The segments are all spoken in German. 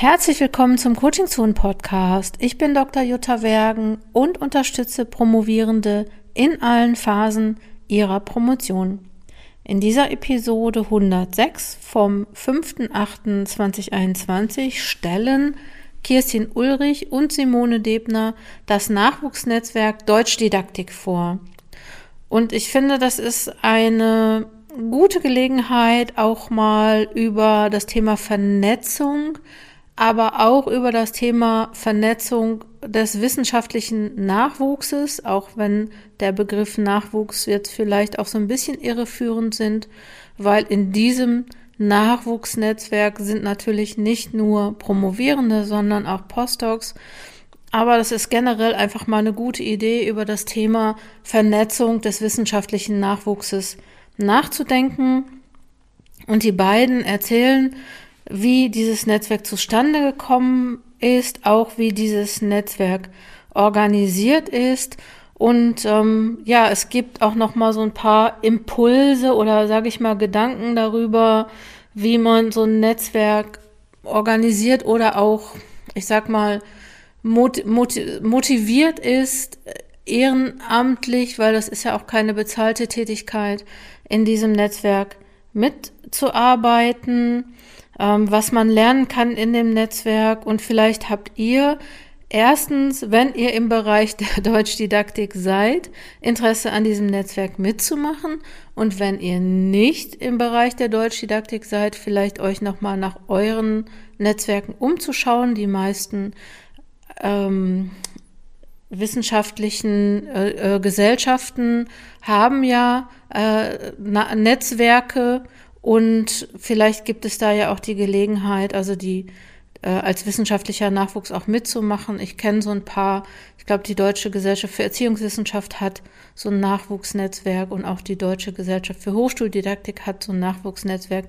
Herzlich willkommen zum Coaching Zone Podcast. Ich bin Dr. Jutta Wergen und unterstütze Promovierende in allen Phasen ihrer Promotion. In dieser Episode 106 vom 5.8.2021 stellen Kirstin Ulrich und Simone Debner das Nachwuchsnetzwerk Deutschdidaktik vor. Und ich finde, das ist eine gute Gelegenheit, auch mal über das Thema Vernetzung aber auch über das Thema Vernetzung des wissenschaftlichen Nachwuchses, auch wenn der Begriff Nachwuchs jetzt vielleicht auch so ein bisschen irreführend sind, weil in diesem Nachwuchsnetzwerk sind natürlich nicht nur Promovierende, sondern auch Postdocs. Aber das ist generell einfach mal eine gute Idee, über das Thema Vernetzung des wissenschaftlichen Nachwuchses nachzudenken. Und die beiden erzählen wie dieses Netzwerk zustande gekommen ist, auch wie dieses Netzwerk organisiert ist. Und ähm, ja, es gibt auch noch mal so ein paar Impulse oder sage ich mal Gedanken darüber, wie man so ein Netzwerk organisiert oder auch, ich sag mal, motiviert ist, ehrenamtlich, weil das ist ja auch keine bezahlte Tätigkeit, in diesem Netzwerk mitzuarbeiten ähm, was man lernen kann in dem Netzwerk. Und vielleicht habt ihr erstens, wenn ihr im Bereich der Deutschdidaktik seid, Interesse an diesem Netzwerk mitzumachen. Und wenn ihr nicht im Bereich der Deutschdidaktik seid, vielleicht euch nochmal nach euren Netzwerken umzuschauen. Die meisten ähm, wissenschaftlichen äh, äh, Gesellschaften haben ja äh, Netzwerke und vielleicht gibt es da ja auch die Gelegenheit, also die äh, als wissenschaftlicher Nachwuchs auch mitzumachen. Ich kenne so ein paar, ich glaube, die Deutsche Gesellschaft für Erziehungswissenschaft hat so ein Nachwuchsnetzwerk und auch die Deutsche Gesellschaft für Hochschuldidaktik hat so ein Nachwuchsnetzwerk.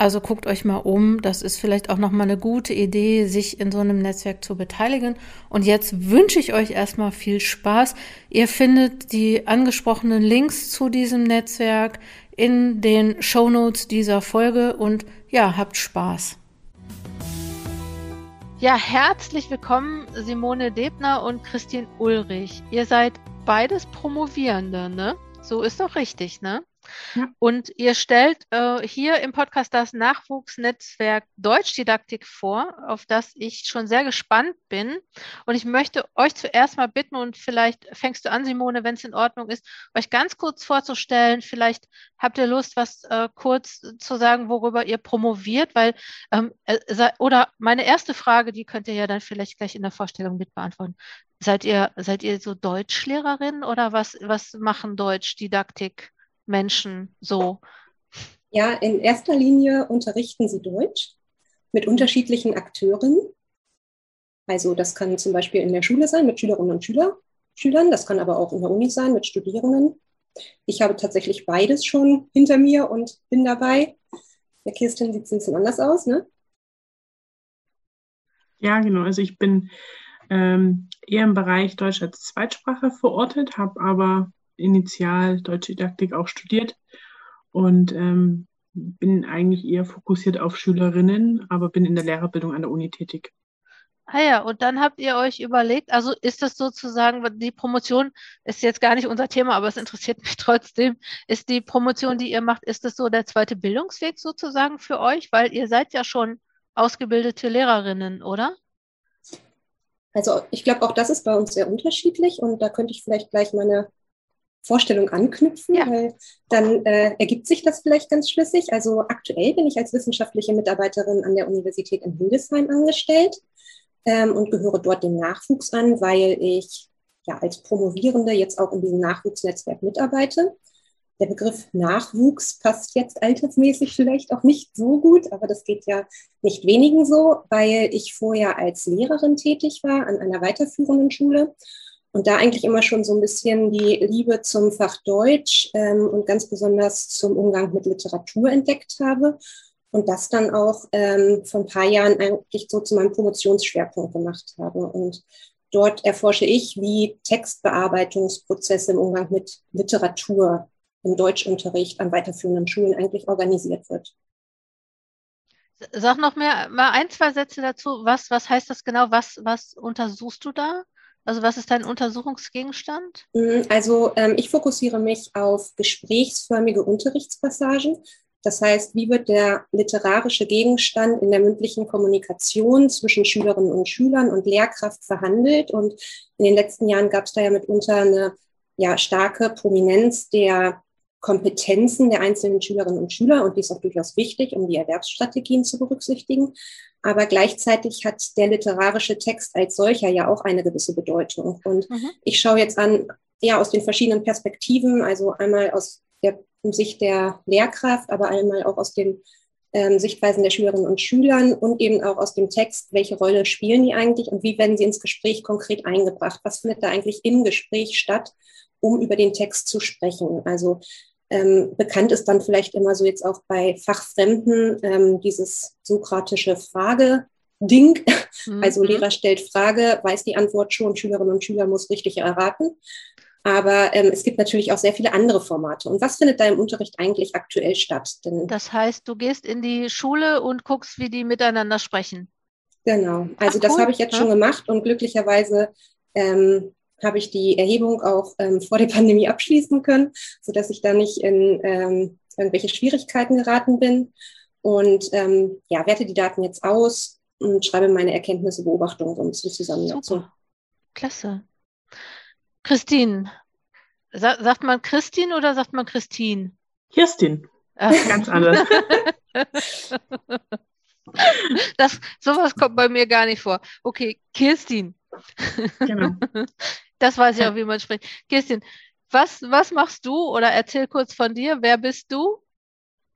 Also guckt euch mal um. Das ist vielleicht auch nochmal eine gute Idee, sich in so einem Netzwerk zu beteiligen. Und jetzt wünsche ich euch erstmal viel Spaß. Ihr findet die angesprochenen Links zu diesem Netzwerk in den Shownotes dieser Folge und ja, habt Spaß. Ja, herzlich willkommen Simone Debner und Christine Ulrich. Ihr seid beides Promovierende, ne? So ist doch richtig, ne? Und ihr stellt äh, hier im Podcast das Nachwuchsnetzwerk Deutschdidaktik vor, auf das ich schon sehr gespannt bin. Und ich möchte euch zuerst mal bitten, und vielleicht fängst du an, Simone, wenn es in Ordnung ist, euch ganz kurz vorzustellen. Vielleicht habt ihr Lust, was äh, kurz zu sagen, worüber ihr promoviert, weil, ähm, äh, oder meine erste Frage, die könnt ihr ja dann vielleicht gleich in der Vorstellung mit beantworten. Seid ihr, seid ihr so Deutschlehrerin oder was, was machen Deutschdidaktik? Menschen so? Ja, in erster Linie unterrichten sie Deutsch mit unterschiedlichen Akteuren. Also das kann zum Beispiel in der Schule sein mit Schülerinnen und Schüler, Schülern, das kann aber auch in der Uni sein mit Studierenden. Ich habe tatsächlich beides schon hinter mir und bin dabei. Der Kirsten sieht es ein bisschen anders aus, ne? Ja, genau. Also ich bin ähm, eher im Bereich Deutsch als Zweitsprache verortet, habe aber initial Deutsche Didaktik auch studiert und ähm, bin eigentlich eher fokussiert auf Schülerinnen, aber bin in der Lehrerbildung an der Uni tätig. Ah ja, und dann habt ihr euch überlegt, also ist das sozusagen, die Promotion ist jetzt gar nicht unser Thema, aber es interessiert mich trotzdem, ist die Promotion, die ihr macht, ist das so der zweite Bildungsweg sozusagen für euch? Weil ihr seid ja schon ausgebildete Lehrerinnen, oder? Also ich glaube, auch das ist bei uns sehr unterschiedlich und da könnte ich vielleicht gleich meine Vorstellung anknüpfen, ja. weil dann äh, ergibt sich das vielleicht ganz schlüssig. Also aktuell bin ich als wissenschaftliche Mitarbeiterin an der Universität in Hildesheim angestellt ähm, und gehöre dort dem Nachwuchs an, weil ich ja als Promovierende jetzt auch in diesem Nachwuchsnetzwerk mitarbeite. Der Begriff Nachwuchs passt jetzt altersmäßig vielleicht auch nicht so gut, aber das geht ja nicht wenigen so, weil ich vorher als Lehrerin tätig war an einer weiterführenden Schule und da eigentlich immer schon so ein bisschen die Liebe zum Fach Deutsch ähm, und ganz besonders zum Umgang mit Literatur entdeckt habe und das dann auch ähm, vor ein paar Jahren eigentlich so zu meinem Promotionsschwerpunkt gemacht habe. Und dort erforsche ich, wie Textbearbeitungsprozesse im Umgang mit Literatur im Deutschunterricht an weiterführenden Schulen eigentlich organisiert wird. Sag noch mehr, mal ein, zwei Sätze dazu. Was, was heißt das genau? Was, was untersuchst du da? Also was ist dein Untersuchungsgegenstand? Mhm, also ähm, ich fokussiere mich auf gesprächsförmige Unterrichtspassagen. Das heißt, wie wird der literarische Gegenstand in der mündlichen Kommunikation zwischen Schülerinnen und Schülern und Lehrkraft verhandelt? Und in den letzten Jahren gab es da ja mitunter eine ja, starke Prominenz der Kompetenzen der einzelnen Schülerinnen und Schüler und die ist auch durchaus wichtig, um die Erwerbsstrategien zu berücksichtigen. Aber gleichzeitig hat der literarische Text als solcher ja auch eine gewisse Bedeutung. Und mhm. ich schaue jetzt an, ja, aus den verschiedenen Perspektiven, also einmal aus der Sicht der Lehrkraft, aber einmal auch aus den ähm, Sichtweisen der Schülerinnen und Schülern und eben auch aus dem Text, welche Rolle spielen die eigentlich und wie werden sie ins Gespräch konkret eingebracht? Was findet da eigentlich im Gespräch statt, um über den Text zu sprechen? Also ähm, bekannt ist dann vielleicht immer so jetzt auch bei Fachfremden ähm, dieses sokratische Frage-Ding. Mhm. Also Lehrer stellt Frage, weiß die Antwort schon, Schülerinnen und Schüler muss richtig erraten. Aber ähm, es gibt natürlich auch sehr viele andere Formate. Und was findet da im Unterricht eigentlich aktuell statt? Denn, das heißt, du gehst in die Schule und guckst, wie die miteinander sprechen. Genau, also Ach, das habe ich jetzt ja. schon gemacht und glücklicherweise ähm, habe ich die Erhebung auch ähm, vor der Pandemie abschließen können, sodass ich da nicht in ähm, irgendwelche Schwierigkeiten geraten bin. Und ähm, ja, werte die Daten jetzt aus und schreibe meine Erkenntnisse, Beobachtungen und so zusammen dazu. Klasse. Christine. Sa sagt man Christine oder sagt man Christine? Kirstin. Ach. Ganz anders. das, sowas kommt bei mir gar nicht vor. Okay, Kirstin. Genau. Das weiß ich auch, wie man spricht. Kirstin, was, was machst du oder erzähl kurz von dir. Wer bist du?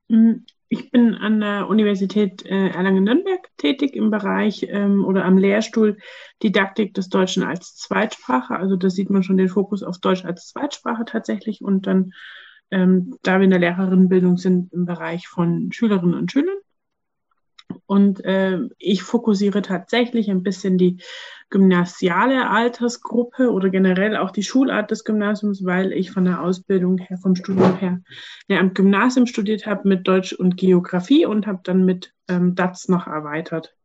Hm, ich bin an der Universität äh, Erlangen-Nürnberg tätig im Bereich ähm, oder am Lehrstuhl Didaktik des Deutschen als Zweitsprache. Also da sieht man schon den Fokus auf Deutsch als Zweitsprache tatsächlich und dann, ähm, da wir in der Lehrerinnenbildung sind, im Bereich von Schülerinnen und Schülern. Und äh, ich fokussiere tatsächlich ein bisschen die gymnasiale Altersgruppe oder generell auch die Schulart des Gymnasiums, weil ich von der Ausbildung her, vom Studium her, ja, am Gymnasium studiert habe mit Deutsch und Geografie und habe dann mit ähm, DATS noch erweitert.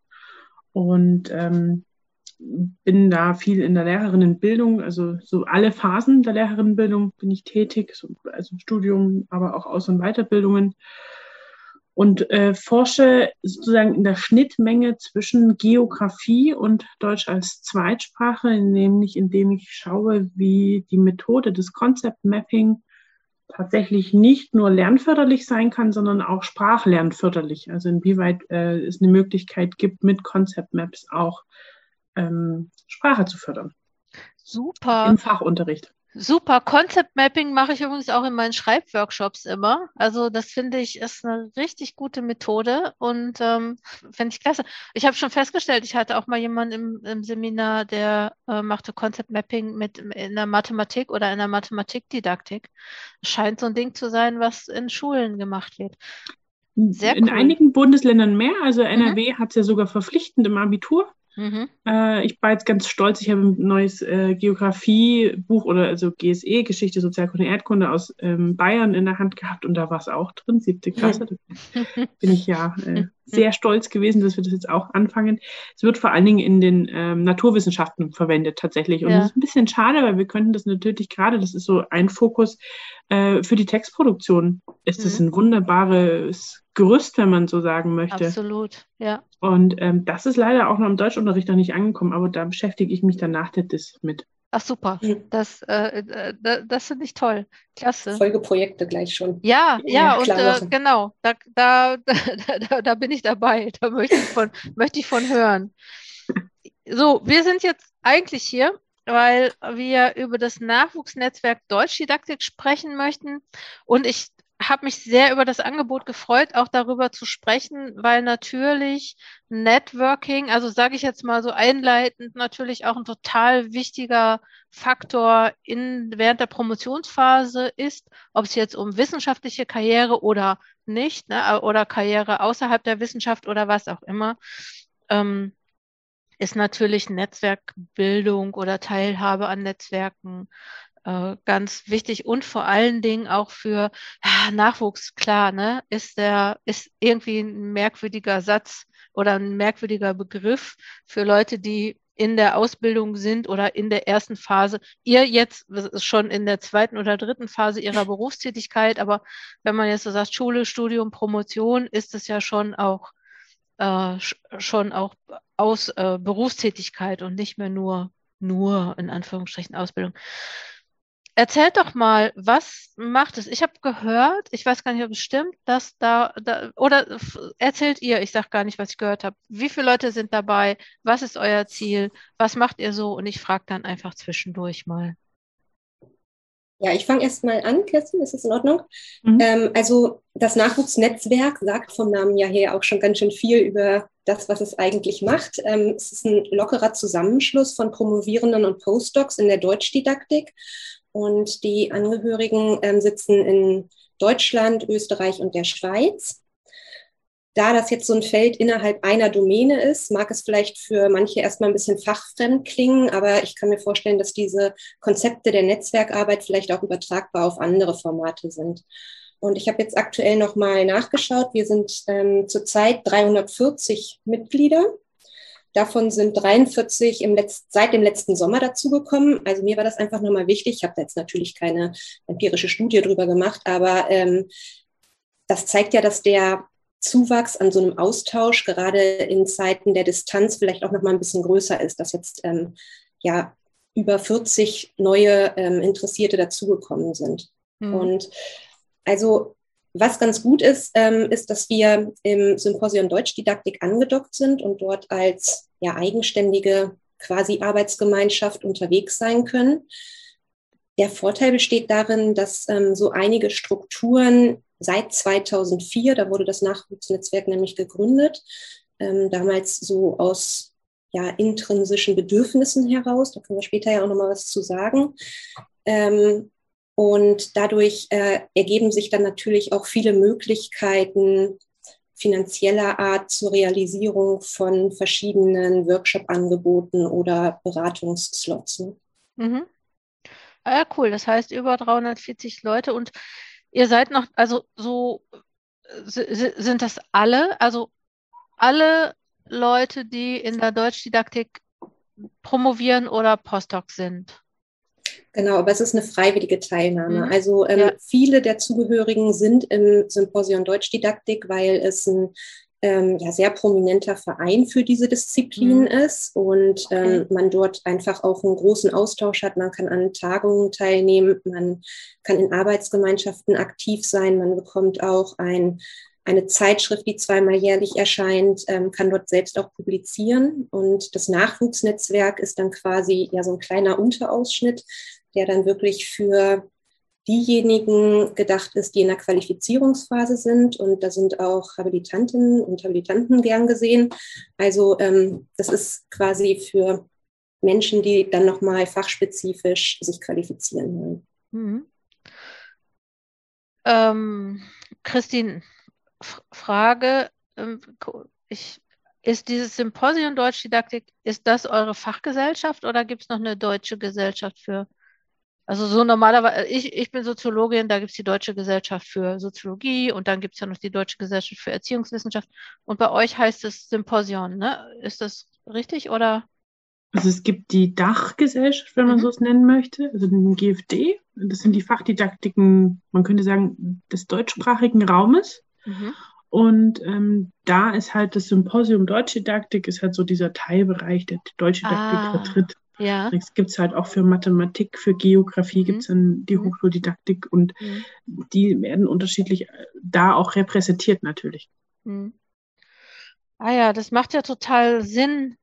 Und ähm, bin da viel in der Lehrerinnenbildung, also so alle Phasen der Lehrerinnenbildung bin ich tätig, so, also Studium, aber auch Aus- und Weiterbildungen und äh, forsche sozusagen in der Schnittmenge zwischen Geografie und Deutsch als Zweitsprache, nämlich indem ich schaue, wie die Methode des Concept Mapping tatsächlich nicht nur lernförderlich sein kann, sondern auch sprachlernförderlich. Also inwieweit äh, es eine Möglichkeit gibt, mit Concept Maps auch ähm, Sprache zu fördern. Super. Im Fachunterricht. Super. Concept Mapping mache ich übrigens auch in meinen Schreibworkshops immer. Also das finde ich ist eine richtig gute Methode und ähm, finde ich klasse. Ich habe schon festgestellt, ich hatte auch mal jemanden im, im Seminar, der äh, machte Concept Mapping mit in der Mathematik oder in der Mathematikdidaktik. Scheint so ein Ding zu sein, was in Schulen gemacht wird. Sehr in cool. einigen Bundesländern mehr. Also NRW mhm. hat es ja sogar verpflichtend im Abitur. Mhm. Äh, ich war jetzt ganz stolz, ich habe ein neues äh, Geografiebuch oder also GSE, Geschichte, Sozialkunde, Erdkunde aus ähm, Bayern in der Hand gehabt und da war es auch drin, siebte Klasse. Da bin ich ja äh, sehr stolz gewesen, dass wir das jetzt auch anfangen. Es wird vor allen Dingen in den ähm, Naturwissenschaften verwendet tatsächlich und ja. das ist ein bisschen schade, weil wir könnten das natürlich gerade, das ist so ein Fokus äh, für die Textproduktion. Ist das mhm. ein wunderbares Gerüst, wenn man so sagen möchte. Absolut, ja. Und ähm, das ist leider auch noch im Deutschunterricht noch nicht angekommen, aber da beschäftige ich mich dann nach der DIS mit. Ach super, das, äh, äh das finde ich toll. Klasse. Folgeprojekte gleich schon. Ja, ja, ja und äh, genau, da, da, da, da, bin ich dabei. Da möchte ich von, möchte ich von hören. So, wir sind jetzt eigentlich hier, weil wir über das Nachwuchsnetzwerk Deutschdidaktik sprechen möchten. Und ich habe mich sehr über das Angebot gefreut, auch darüber zu sprechen, weil natürlich Networking, also sage ich jetzt mal so einleitend, natürlich auch ein total wichtiger Faktor in, während der Promotionsphase ist, ob es jetzt um wissenschaftliche Karriere oder nicht, ne, oder Karriere außerhalb der Wissenschaft oder was auch immer. Ähm, ist natürlich Netzwerkbildung oder Teilhabe an Netzwerken ganz wichtig und vor allen Dingen auch für ja, Nachwuchs, klar, ne? Ist der, ist irgendwie ein merkwürdiger Satz oder ein merkwürdiger Begriff für Leute, die in der Ausbildung sind oder in der ersten Phase. Ihr jetzt schon in der zweiten oder dritten Phase ihrer Berufstätigkeit, aber wenn man jetzt so sagt, Schule, Studium, Promotion, ist es ja schon auch äh, schon auch aus äh, Berufstätigkeit und nicht mehr nur nur in Anführungsstrichen Ausbildung. Erzählt doch mal, was macht es? Ich habe gehört, ich weiß gar nicht, ob es stimmt, dass da, da oder erzählt ihr, ich sage gar nicht, was ich gehört habe. Wie viele Leute sind dabei? Was ist euer Ziel? Was macht ihr so? Und ich frage dann einfach zwischendurch mal. Ja, ich fange erst mal an, Kirsten, ist das in Ordnung? Mhm. Ähm, also das Nachwuchsnetzwerk sagt vom Namen ja her auch schon ganz schön viel über das, was es eigentlich macht. Ähm, es ist ein lockerer Zusammenschluss von Promovierenden und Postdocs in der Deutschdidaktik und die Angehörigen ähm, sitzen in Deutschland, Österreich und der Schweiz. Da das jetzt so ein Feld innerhalb einer Domäne ist, mag es vielleicht für manche erstmal ein bisschen fachfremd klingen, aber ich kann mir vorstellen, dass diese Konzepte der Netzwerkarbeit vielleicht auch übertragbar auf andere Formate sind. Und ich habe jetzt aktuell nochmal nachgeschaut. Wir sind ähm, zurzeit 340 Mitglieder Davon sind 43 im Letz seit dem letzten Sommer dazugekommen. Also mir war das einfach nochmal wichtig. Ich habe da jetzt natürlich keine empirische Studie drüber gemacht, aber ähm, das zeigt ja, dass der Zuwachs an so einem Austausch gerade in Zeiten der Distanz vielleicht auch nochmal ein bisschen größer ist, dass jetzt ähm, ja über 40 neue ähm, Interessierte dazugekommen sind. Mhm. Und also was ganz gut ist, ähm, ist, dass wir im Symposium Deutschdidaktik angedockt sind und dort als ja, eigenständige quasi Arbeitsgemeinschaft unterwegs sein können. Der Vorteil besteht darin, dass ähm, so einige Strukturen seit 2004, da wurde das Nachwuchsnetzwerk nämlich gegründet, ähm, damals so aus ja, intrinsischen Bedürfnissen heraus, da können wir später ja auch nochmal was zu sagen, ähm, und dadurch äh, ergeben sich dann natürlich auch viele Möglichkeiten finanzieller Art zur Realisierung von verschiedenen Workshop-Angeboten oder Beratungsslots. Ne? Mhm. Ah, ja, cool. Das heißt über 340 Leute und ihr seid noch, also so sind das alle, also alle Leute, die in der Deutschdidaktik promovieren oder Postdoc sind? Genau, aber es ist eine freiwillige Teilnahme. Mhm. Also ähm, ja. viele der Zugehörigen sind im Symposium Deutschdidaktik, weil es ein ähm, ja, sehr prominenter Verein für diese Disziplin mhm. ist und ähm, okay. man dort einfach auch einen großen Austausch hat. Man kann an Tagungen teilnehmen, man kann in Arbeitsgemeinschaften aktiv sein, man bekommt auch ein eine Zeitschrift, die zweimal jährlich erscheint, ähm, kann dort selbst auch publizieren. Und das Nachwuchsnetzwerk ist dann quasi ja so ein kleiner Unterausschnitt, der dann wirklich für diejenigen gedacht ist, die in der Qualifizierungsphase sind. Und da sind auch Habilitantinnen und Habilitanten gern gesehen. Also ähm, das ist quasi für Menschen, die dann nochmal fachspezifisch sich qualifizieren wollen. Mhm. Ähm, Christine, Frage, ähm, ich, ist dieses Symposium Deutschdidaktik, ist das eure Fachgesellschaft oder gibt es noch eine deutsche Gesellschaft für? Also so normalerweise, ich, ich bin Soziologin, da gibt es die Deutsche Gesellschaft für Soziologie und dann gibt es ja noch die Deutsche Gesellschaft für Erziehungswissenschaft. Und bei euch heißt es Symposium, ne? Ist das richtig oder? Also es gibt die Dachgesellschaft, wenn man mhm. so es nennen möchte, also den GFD. Das sind die Fachdidaktiken, man könnte sagen, des deutschsprachigen Raumes. Mhm. Und ähm, da ist halt das Symposium Deutschdidaktik, ist halt so dieser Teilbereich, der Deutschdidaktik ah, vertritt. Ja. Das gibt es halt auch für Mathematik, für Geografie mhm. gibt es dann die mhm. Hochschuldidaktik und mhm. die werden unterschiedlich äh, da auch repräsentiert natürlich. Mhm. Ah ja, das macht ja total Sinn,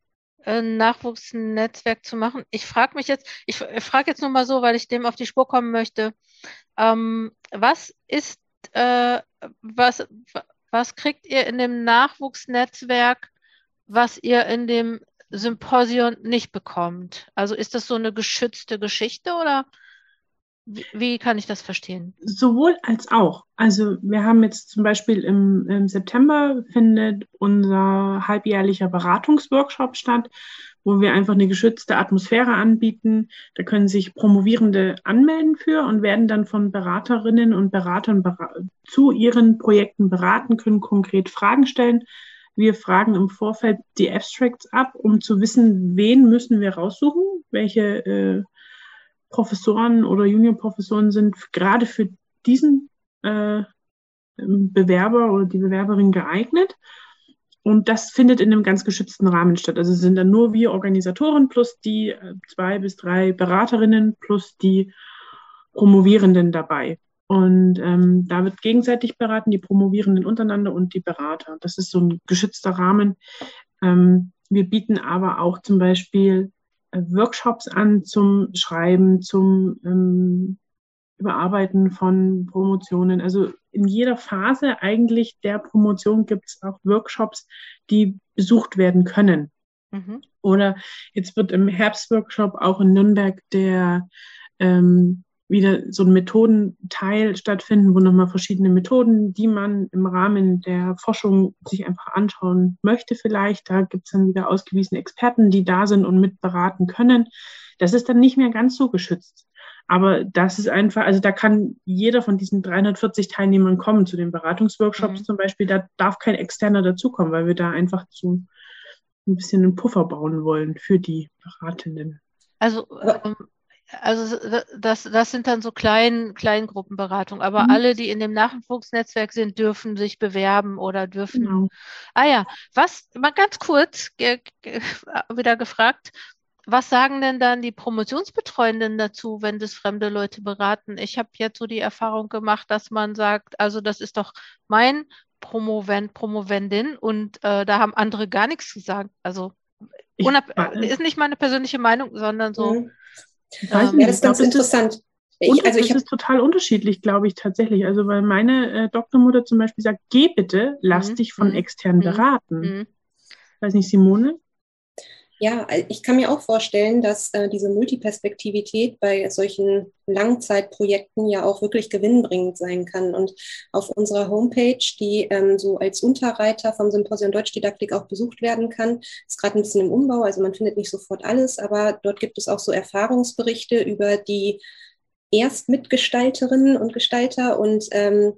ein Nachwuchsnetzwerk zu machen. Ich frage mich jetzt, ich frage jetzt nur mal so, weil ich dem auf die Spur kommen möchte. Ähm, was ist äh, was, was kriegt ihr in dem Nachwuchsnetzwerk, was ihr in dem Symposium nicht bekommt? Also ist das so eine geschützte Geschichte oder wie, wie kann ich das verstehen? Sowohl als auch. Also wir haben jetzt zum Beispiel im, im September findet unser halbjährlicher Beratungsworkshop statt wo wir einfach eine geschützte Atmosphäre anbieten. Da können sich Promovierende anmelden für und werden dann von Beraterinnen und Beratern zu ihren Projekten beraten, können konkret Fragen stellen. Wir fragen im Vorfeld die Abstracts ab, um zu wissen, wen müssen wir raussuchen, welche äh, Professoren oder Juniorprofessoren sind gerade für diesen äh, Bewerber oder die Bewerberin geeignet. Und das findet in einem ganz geschützten Rahmen statt. Also sind dann nur wir Organisatoren plus die äh, zwei bis drei Beraterinnen plus die Promovierenden dabei. Und ähm, da wird gegenseitig beraten, die Promovierenden untereinander und die Berater. Das ist so ein geschützter Rahmen. Ähm, wir bieten aber auch zum Beispiel äh, Workshops an zum Schreiben, zum ähm, Überarbeiten von Promotionen. Also in jeder Phase eigentlich der Promotion gibt es auch Workshops, die besucht werden können. Mhm. Oder jetzt wird im Herbstworkshop auch in Nürnberg der ähm, wieder so ein Methodenteil stattfinden, wo nochmal verschiedene Methoden, die man im Rahmen der Forschung sich einfach anschauen möchte vielleicht. Da gibt es dann wieder ausgewiesene Experten, die da sind und mitberaten können. Das ist dann nicht mehr ganz so geschützt. Aber das ist einfach, also da kann jeder von diesen 340 Teilnehmern kommen zu den Beratungsworkshops mhm. zum Beispiel. Da darf kein Externer dazukommen, weil wir da einfach zu ein bisschen einen Puffer bauen wollen für die Beratenden. Also ähm, also das, das sind dann so klein, Kleingruppenberatungen, aber mhm. alle, die in dem Nachwuchsnetzwerk sind, dürfen sich bewerben oder dürfen. Genau. Ah ja, was, mal ganz kurz wieder gefragt, was sagen denn dann die Promotionsbetreuenden dazu, wenn das fremde Leute beraten? Ich habe jetzt so die Erfahrung gemacht, dass man sagt, also das ist doch mein Promovent, Promovendin und äh, da haben andere gar nichts zu sagen. Also ich, ist nicht meine persönliche Meinung, sondern so. Mhm ähm, ja, das ist ganz interessant. Ich, also ich das ist total unterschiedlich, glaube ich, tatsächlich. Also, weil meine äh, Doktormutter zum Beispiel sagt, geh bitte, lass mhm. dich von mhm. extern mhm. beraten. Mhm. Weiß nicht, Simone? Ja, ich kann mir auch vorstellen, dass äh, diese Multiperspektivität bei solchen Langzeitprojekten ja auch wirklich gewinnbringend sein kann. Und auf unserer Homepage, die ähm, so als Unterreiter vom Symposium Deutschdidaktik auch besucht werden kann, ist gerade ein bisschen im Umbau, also man findet nicht sofort alles, aber dort gibt es auch so Erfahrungsberichte über die Erstmitgestalterinnen und Gestalter und ähm,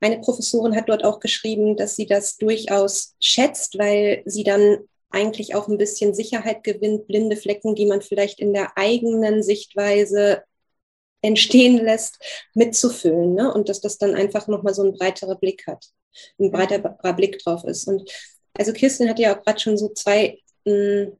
meine Professorin hat dort auch geschrieben, dass sie das durchaus schätzt, weil sie dann eigentlich auch ein bisschen Sicherheit gewinnt, blinde Flecken, die man vielleicht in der eigenen Sichtweise entstehen lässt, mitzufüllen. Ne? Und dass das dann einfach nochmal so ein breiterer Blick hat, ein breiterer Blick drauf ist. Und also Kirsten hat ja auch gerade schon so zwei mh, hm,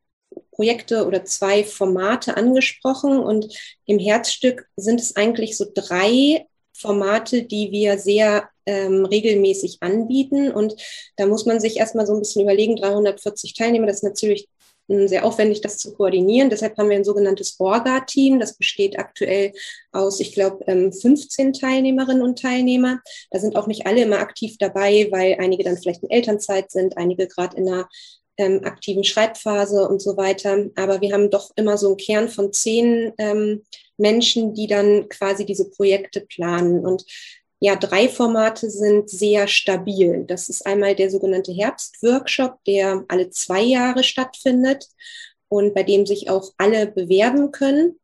Projekte oder zwei Formate angesprochen. Und im Herzstück sind es eigentlich so drei Formate, die wir sehr ähm, regelmäßig anbieten. Und da muss man sich erstmal so ein bisschen überlegen, 340 Teilnehmer, das ist natürlich hm, sehr aufwendig, das zu koordinieren. Deshalb haben wir ein sogenanntes Orga-Team. Das besteht aktuell aus, ich glaube, 15 ähm, Teilnehmerinnen und Teilnehmer. Da sind auch nicht alle immer aktiv dabei, weil einige dann vielleicht in Elternzeit sind, einige gerade in einer ähm, aktiven Schreibphase und so weiter. Aber wir haben doch immer so einen Kern von zehn ähm, Menschen, die dann quasi diese Projekte planen. Und ja, drei Formate sind sehr stabil. Das ist einmal der sogenannte Herbstworkshop, der alle zwei Jahre stattfindet und bei dem sich auch alle bewerben können.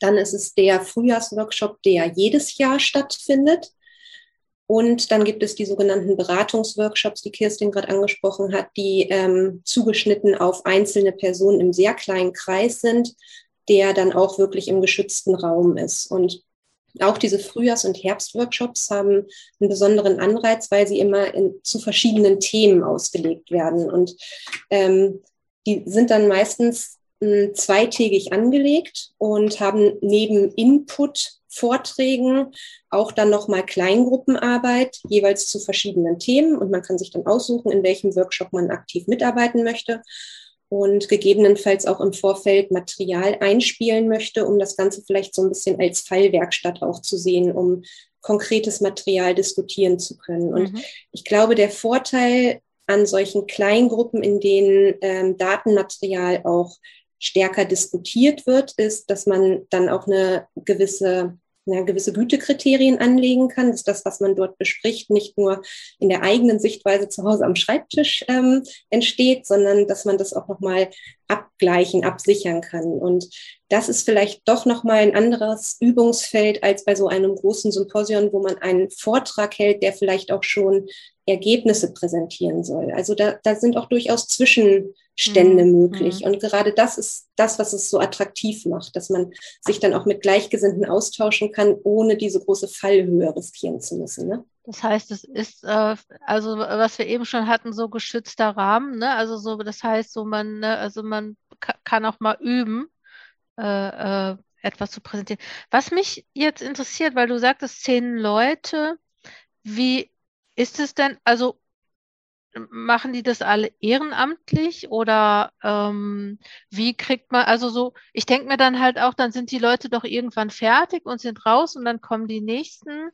Dann ist es der Frühjahrsworkshop, der jedes Jahr stattfindet. Und dann gibt es die sogenannten Beratungsworkshops, die Kirstin gerade angesprochen hat, die ähm, zugeschnitten auf einzelne Personen im sehr kleinen Kreis sind, der dann auch wirklich im geschützten Raum ist. Und auch diese Frühjahrs- und Herbstworkshops haben einen besonderen Anreiz, weil sie immer in, zu verschiedenen Themen ausgelegt werden. Und ähm, die sind dann meistens äh, zweitägig angelegt und haben neben Input Vorträgen, auch dann nochmal Kleingruppenarbeit, jeweils zu verschiedenen Themen. Und man kann sich dann aussuchen, in welchem Workshop man aktiv mitarbeiten möchte und gegebenenfalls auch im Vorfeld Material einspielen möchte, um das Ganze vielleicht so ein bisschen als Fallwerkstatt auch zu sehen, um konkretes Material diskutieren zu können. Und mhm. ich glaube, der Vorteil an solchen Kleingruppen, in denen ähm, Datenmaterial auch stärker diskutiert wird, ist, dass man dann auch eine gewisse ja, gewisse Gütekriterien anlegen kann, dass das, was man dort bespricht, nicht nur in der eigenen Sichtweise zu Hause am Schreibtisch ähm, entsteht, sondern dass man das auch nochmal abgleichen, absichern kann. Und das ist vielleicht doch nochmal ein anderes Übungsfeld als bei so einem großen Symposium, wo man einen Vortrag hält, der vielleicht auch schon Ergebnisse präsentieren soll. Also da, da sind auch durchaus Zwischenstände mhm. möglich. Und gerade das ist das, was es so attraktiv macht, dass man sich dann auch mit Gleichgesinnten austauschen kann, ohne diese große Fallhöhe riskieren zu müssen. Ne? Das heißt, es ist, äh, also was wir eben schon hatten, so geschützter Rahmen, ne? Also so, das heißt, so man, ne, also man kann auch mal üben, äh, äh, etwas zu präsentieren. Was mich jetzt interessiert, weil du sagtest, zehn Leute, wie ist es denn, also machen die das alle ehrenamtlich oder ähm, wie kriegt man, also so, ich denke mir dann halt auch, dann sind die Leute doch irgendwann fertig und sind raus und dann kommen die nächsten.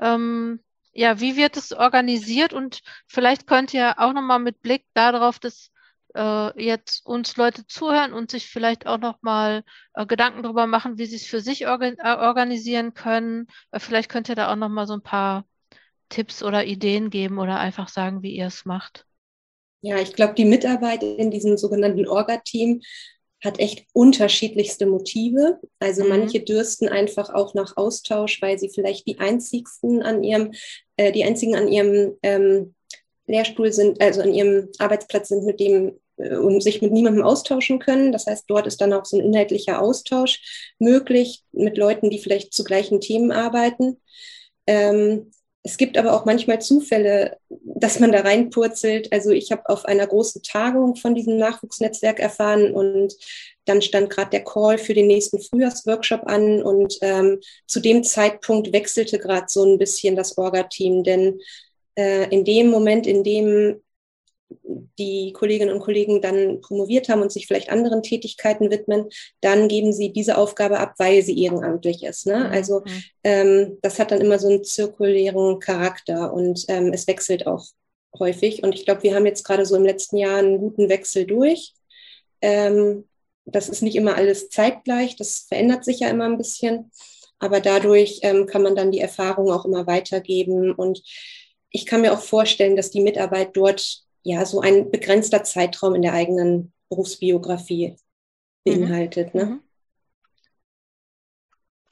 Ähm, ja, wie wird es organisiert? Und vielleicht könnt ihr auch nochmal mit Blick darauf, dass äh, jetzt uns Leute zuhören und sich vielleicht auch nochmal äh, Gedanken darüber machen, wie sie es für sich organ äh, organisieren können. Äh, vielleicht könnt ihr da auch nochmal so ein paar Tipps oder Ideen geben oder einfach sagen, wie ihr es macht. Ja, ich glaube, die Mitarbeit in diesem sogenannten Orga-Team hat echt unterschiedlichste Motive. Also mhm. manche dürsten einfach auch nach Austausch, weil sie vielleicht die einzigsten an ihrem, äh, die einzigen an ihrem ähm, Lehrstuhl sind, also an ihrem Arbeitsplatz sind, mit dem äh, und sich mit niemandem austauschen können. Das heißt, dort ist dann auch so ein inhaltlicher Austausch möglich mit Leuten, die vielleicht zu gleichen Themen arbeiten. Ähm, es gibt aber auch manchmal Zufälle, dass man da reinpurzelt. Also ich habe auf einer großen Tagung von diesem Nachwuchsnetzwerk erfahren und dann stand gerade der Call für den nächsten Frühjahrsworkshop an und ähm, zu dem Zeitpunkt wechselte gerade so ein bisschen das Orga-Team, denn äh, in dem Moment, in dem die Kolleginnen und Kollegen dann promoviert haben und sich vielleicht anderen Tätigkeiten widmen, dann geben sie diese Aufgabe ab, weil sie ehrenamtlich ist. Ne? Mhm. Also ähm, das hat dann immer so einen zirkulären Charakter und ähm, es wechselt auch häufig. Und ich glaube, wir haben jetzt gerade so im letzten Jahr einen guten Wechsel durch. Ähm, das ist nicht immer alles zeitgleich, das verändert sich ja immer ein bisschen. Aber dadurch ähm, kann man dann die Erfahrung auch immer weitergeben. Und ich kann mir auch vorstellen, dass die Mitarbeit dort ja so ein begrenzter Zeitraum in der eigenen Berufsbiografie beinhaltet. Mhm. Ne?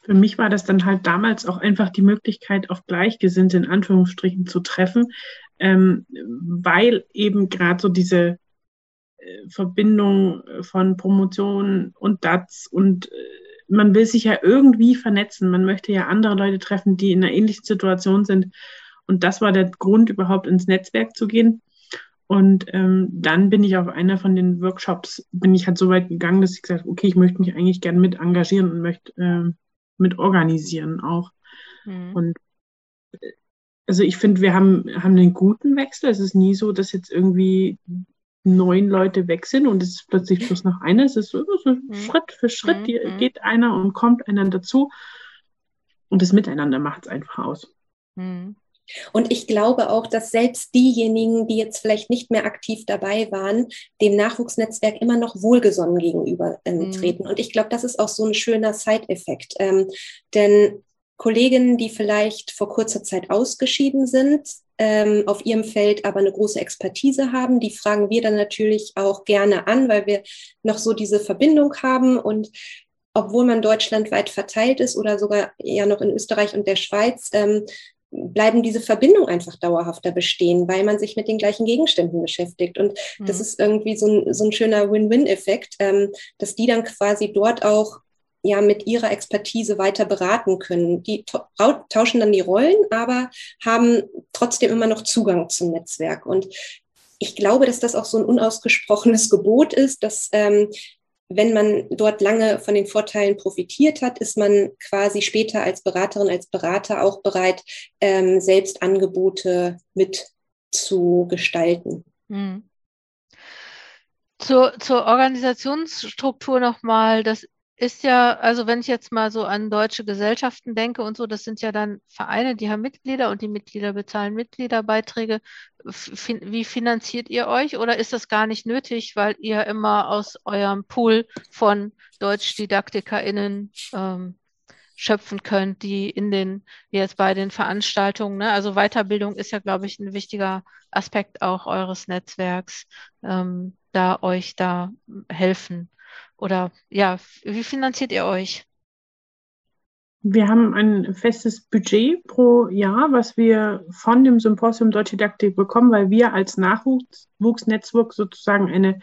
Für mich war das dann halt damals auch einfach die Möglichkeit, auf Gleichgesinnte in Anführungsstrichen zu treffen, ähm, weil eben gerade so diese äh, Verbindung von Promotion und DATS und äh, man will sich ja irgendwie vernetzen. Man möchte ja andere Leute treffen, die in einer ähnlichen Situation sind. Und das war der Grund, überhaupt ins Netzwerk zu gehen. Und ähm, dann bin ich auf einer von den Workshops, bin ich halt so weit gegangen, dass ich gesagt habe, okay, ich möchte mich eigentlich gerne mit engagieren und möchte äh, mit organisieren auch. Mhm. Und äh, also ich finde, wir haben, haben einen guten Wechsel. Es ist nie so, dass jetzt irgendwie neun Leute weg sind und es ist plötzlich bloß noch einer. Es ist so, so mhm. Schritt für Schritt mhm. geht einer und kommt einer dazu. Und das Miteinander macht es einfach aus. Mhm. Und ich glaube auch, dass selbst diejenigen, die jetzt vielleicht nicht mehr aktiv dabei waren, dem Nachwuchsnetzwerk immer noch wohlgesonnen gegenüber ähm, mhm. treten. Und ich glaube, das ist auch so ein schöner Side-Effekt. Ähm, denn Kolleginnen, die vielleicht vor kurzer Zeit ausgeschieden sind, ähm, auf ihrem Feld aber eine große Expertise haben, die fragen wir dann natürlich auch gerne an, weil wir noch so diese Verbindung haben und obwohl man deutschlandweit verteilt ist oder sogar ja noch in Österreich und der Schweiz, ähm, bleiben diese Verbindungen einfach dauerhafter bestehen, weil man sich mit den gleichen Gegenständen beschäftigt. Und mhm. das ist irgendwie so ein, so ein schöner Win-Win-Effekt, ähm, dass die dann quasi dort auch ja mit ihrer Expertise weiter beraten können. Die tauschen dann die Rollen, aber haben trotzdem immer noch Zugang zum Netzwerk. Und ich glaube, dass das auch so ein unausgesprochenes Gebot ist, dass ähm, wenn man dort lange von den Vorteilen profitiert hat, ist man quasi später als Beraterin, als Berater auch bereit, ähm, selbst Angebote mitzugestalten. Hm. Zur, zur Organisationsstruktur nochmal, das ist ja, also wenn ich jetzt mal so an deutsche Gesellschaften denke und so, das sind ja dann Vereine, die haben Mitglieder und die Mitglieder bezahlen Mitgliederbeiträge. Wie finanziert ihr euch oder ist das gar nicht nötig, weil ihr immer aus eurem Pool von DeutschdidaktikerInnen ähm, schöpfen könnt, die in den, jetzt bei den Veranstaltungen, ne? also Weiterbildung ist ja, glaube ich, ein wichtiger Aspekt auch eures Netzwerks, ähm, da euch da helfen. Oder ja, wie finanziert ihr euch? Wir haben ein festes Budget pro Jahr, was wir von dem Symposium Deutsche Didaktik bekommen, weil wir als Nachwuchsnetzwerk sozusagen eine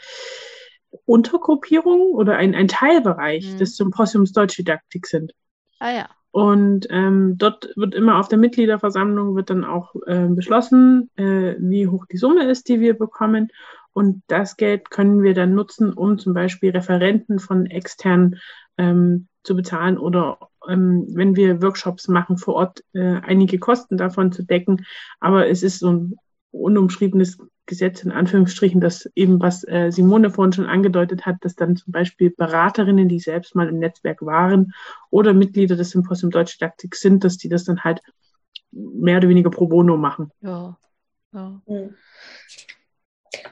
Untergruppierung oder ein, ein Teilbereich mhm. des Symposiums Deutsche Didaktik sind. Ah ja. Und ähm, dort wird immer auf der Mitgliederversammlung wird dann auch äh, beschlossen, äh, wie hoch die Summe ist, die wir bekommen. Und das Geld können wir dann nutzen, um zum Beispiel Referenten von extern ähm, zu bezahlen oder ähm, wenn wir Workshops machen vor Ort, äh, einige Kosten davon zu decken. Aber es ist so ein unumschriebenes Gesetz in Anführungsstrichen, dass eben, was äh, Simone vorhin schon angedeutet hat, dass dann zum Beispiel Beraterinnen, die selbst mal im Netzwerk waren oder Mitglieder des Symposium Deutsche Didaktik sind, dass die das dann halt mehr oder weniger pro bono machen. Ja. ja. Hm.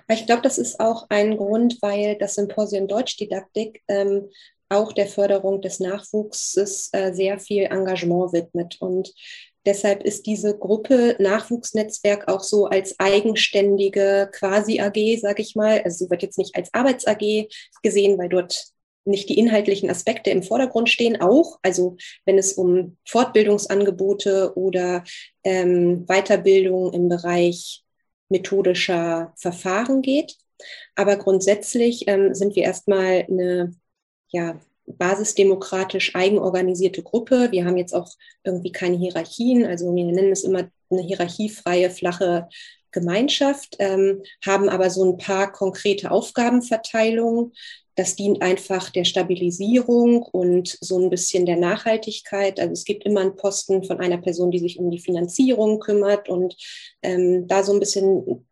Ich glaube, das ist auch ein Grund, weil das Symposium Deutschdidaktik ähm, auch der Förderung des Nachwuchses äh, sehr viel Engagement widmet. Und Deshalb ist diese Gruppe Nachwuchsnetzwerk auch so als eigenständige Quasi-AG, sage ich mal. Also sie wird jetzt nicht als Arbeits-AG gesehen, weil dort nicht die inhaltlichen Aspekte im Vordergrund stehen, auch, also wenn es um Fortbildungsangebote oder ähm, Weiterbildung im Bereich methodischer Verfahren geht. Aber grundsätzlich ähm, sind wir erstmal eine ja, basisdemokratisch eigenorganisierte Gruppe. Wir haben jetzt auch irgendwie keine Hierarchien, also wir nennen es immer eine hierarchiefreie, flache Gemeinschaft, ähm, haben aber so ein paar konkrete Aufgabenverteilungen. Das dient einfach der Stabilisierung und so ein bisschen der Nachhaltigkeit. Also es gibt immer einen Posten von einer Person, die sich um die Finanzierung kümmert und ähm, da so ein bisschen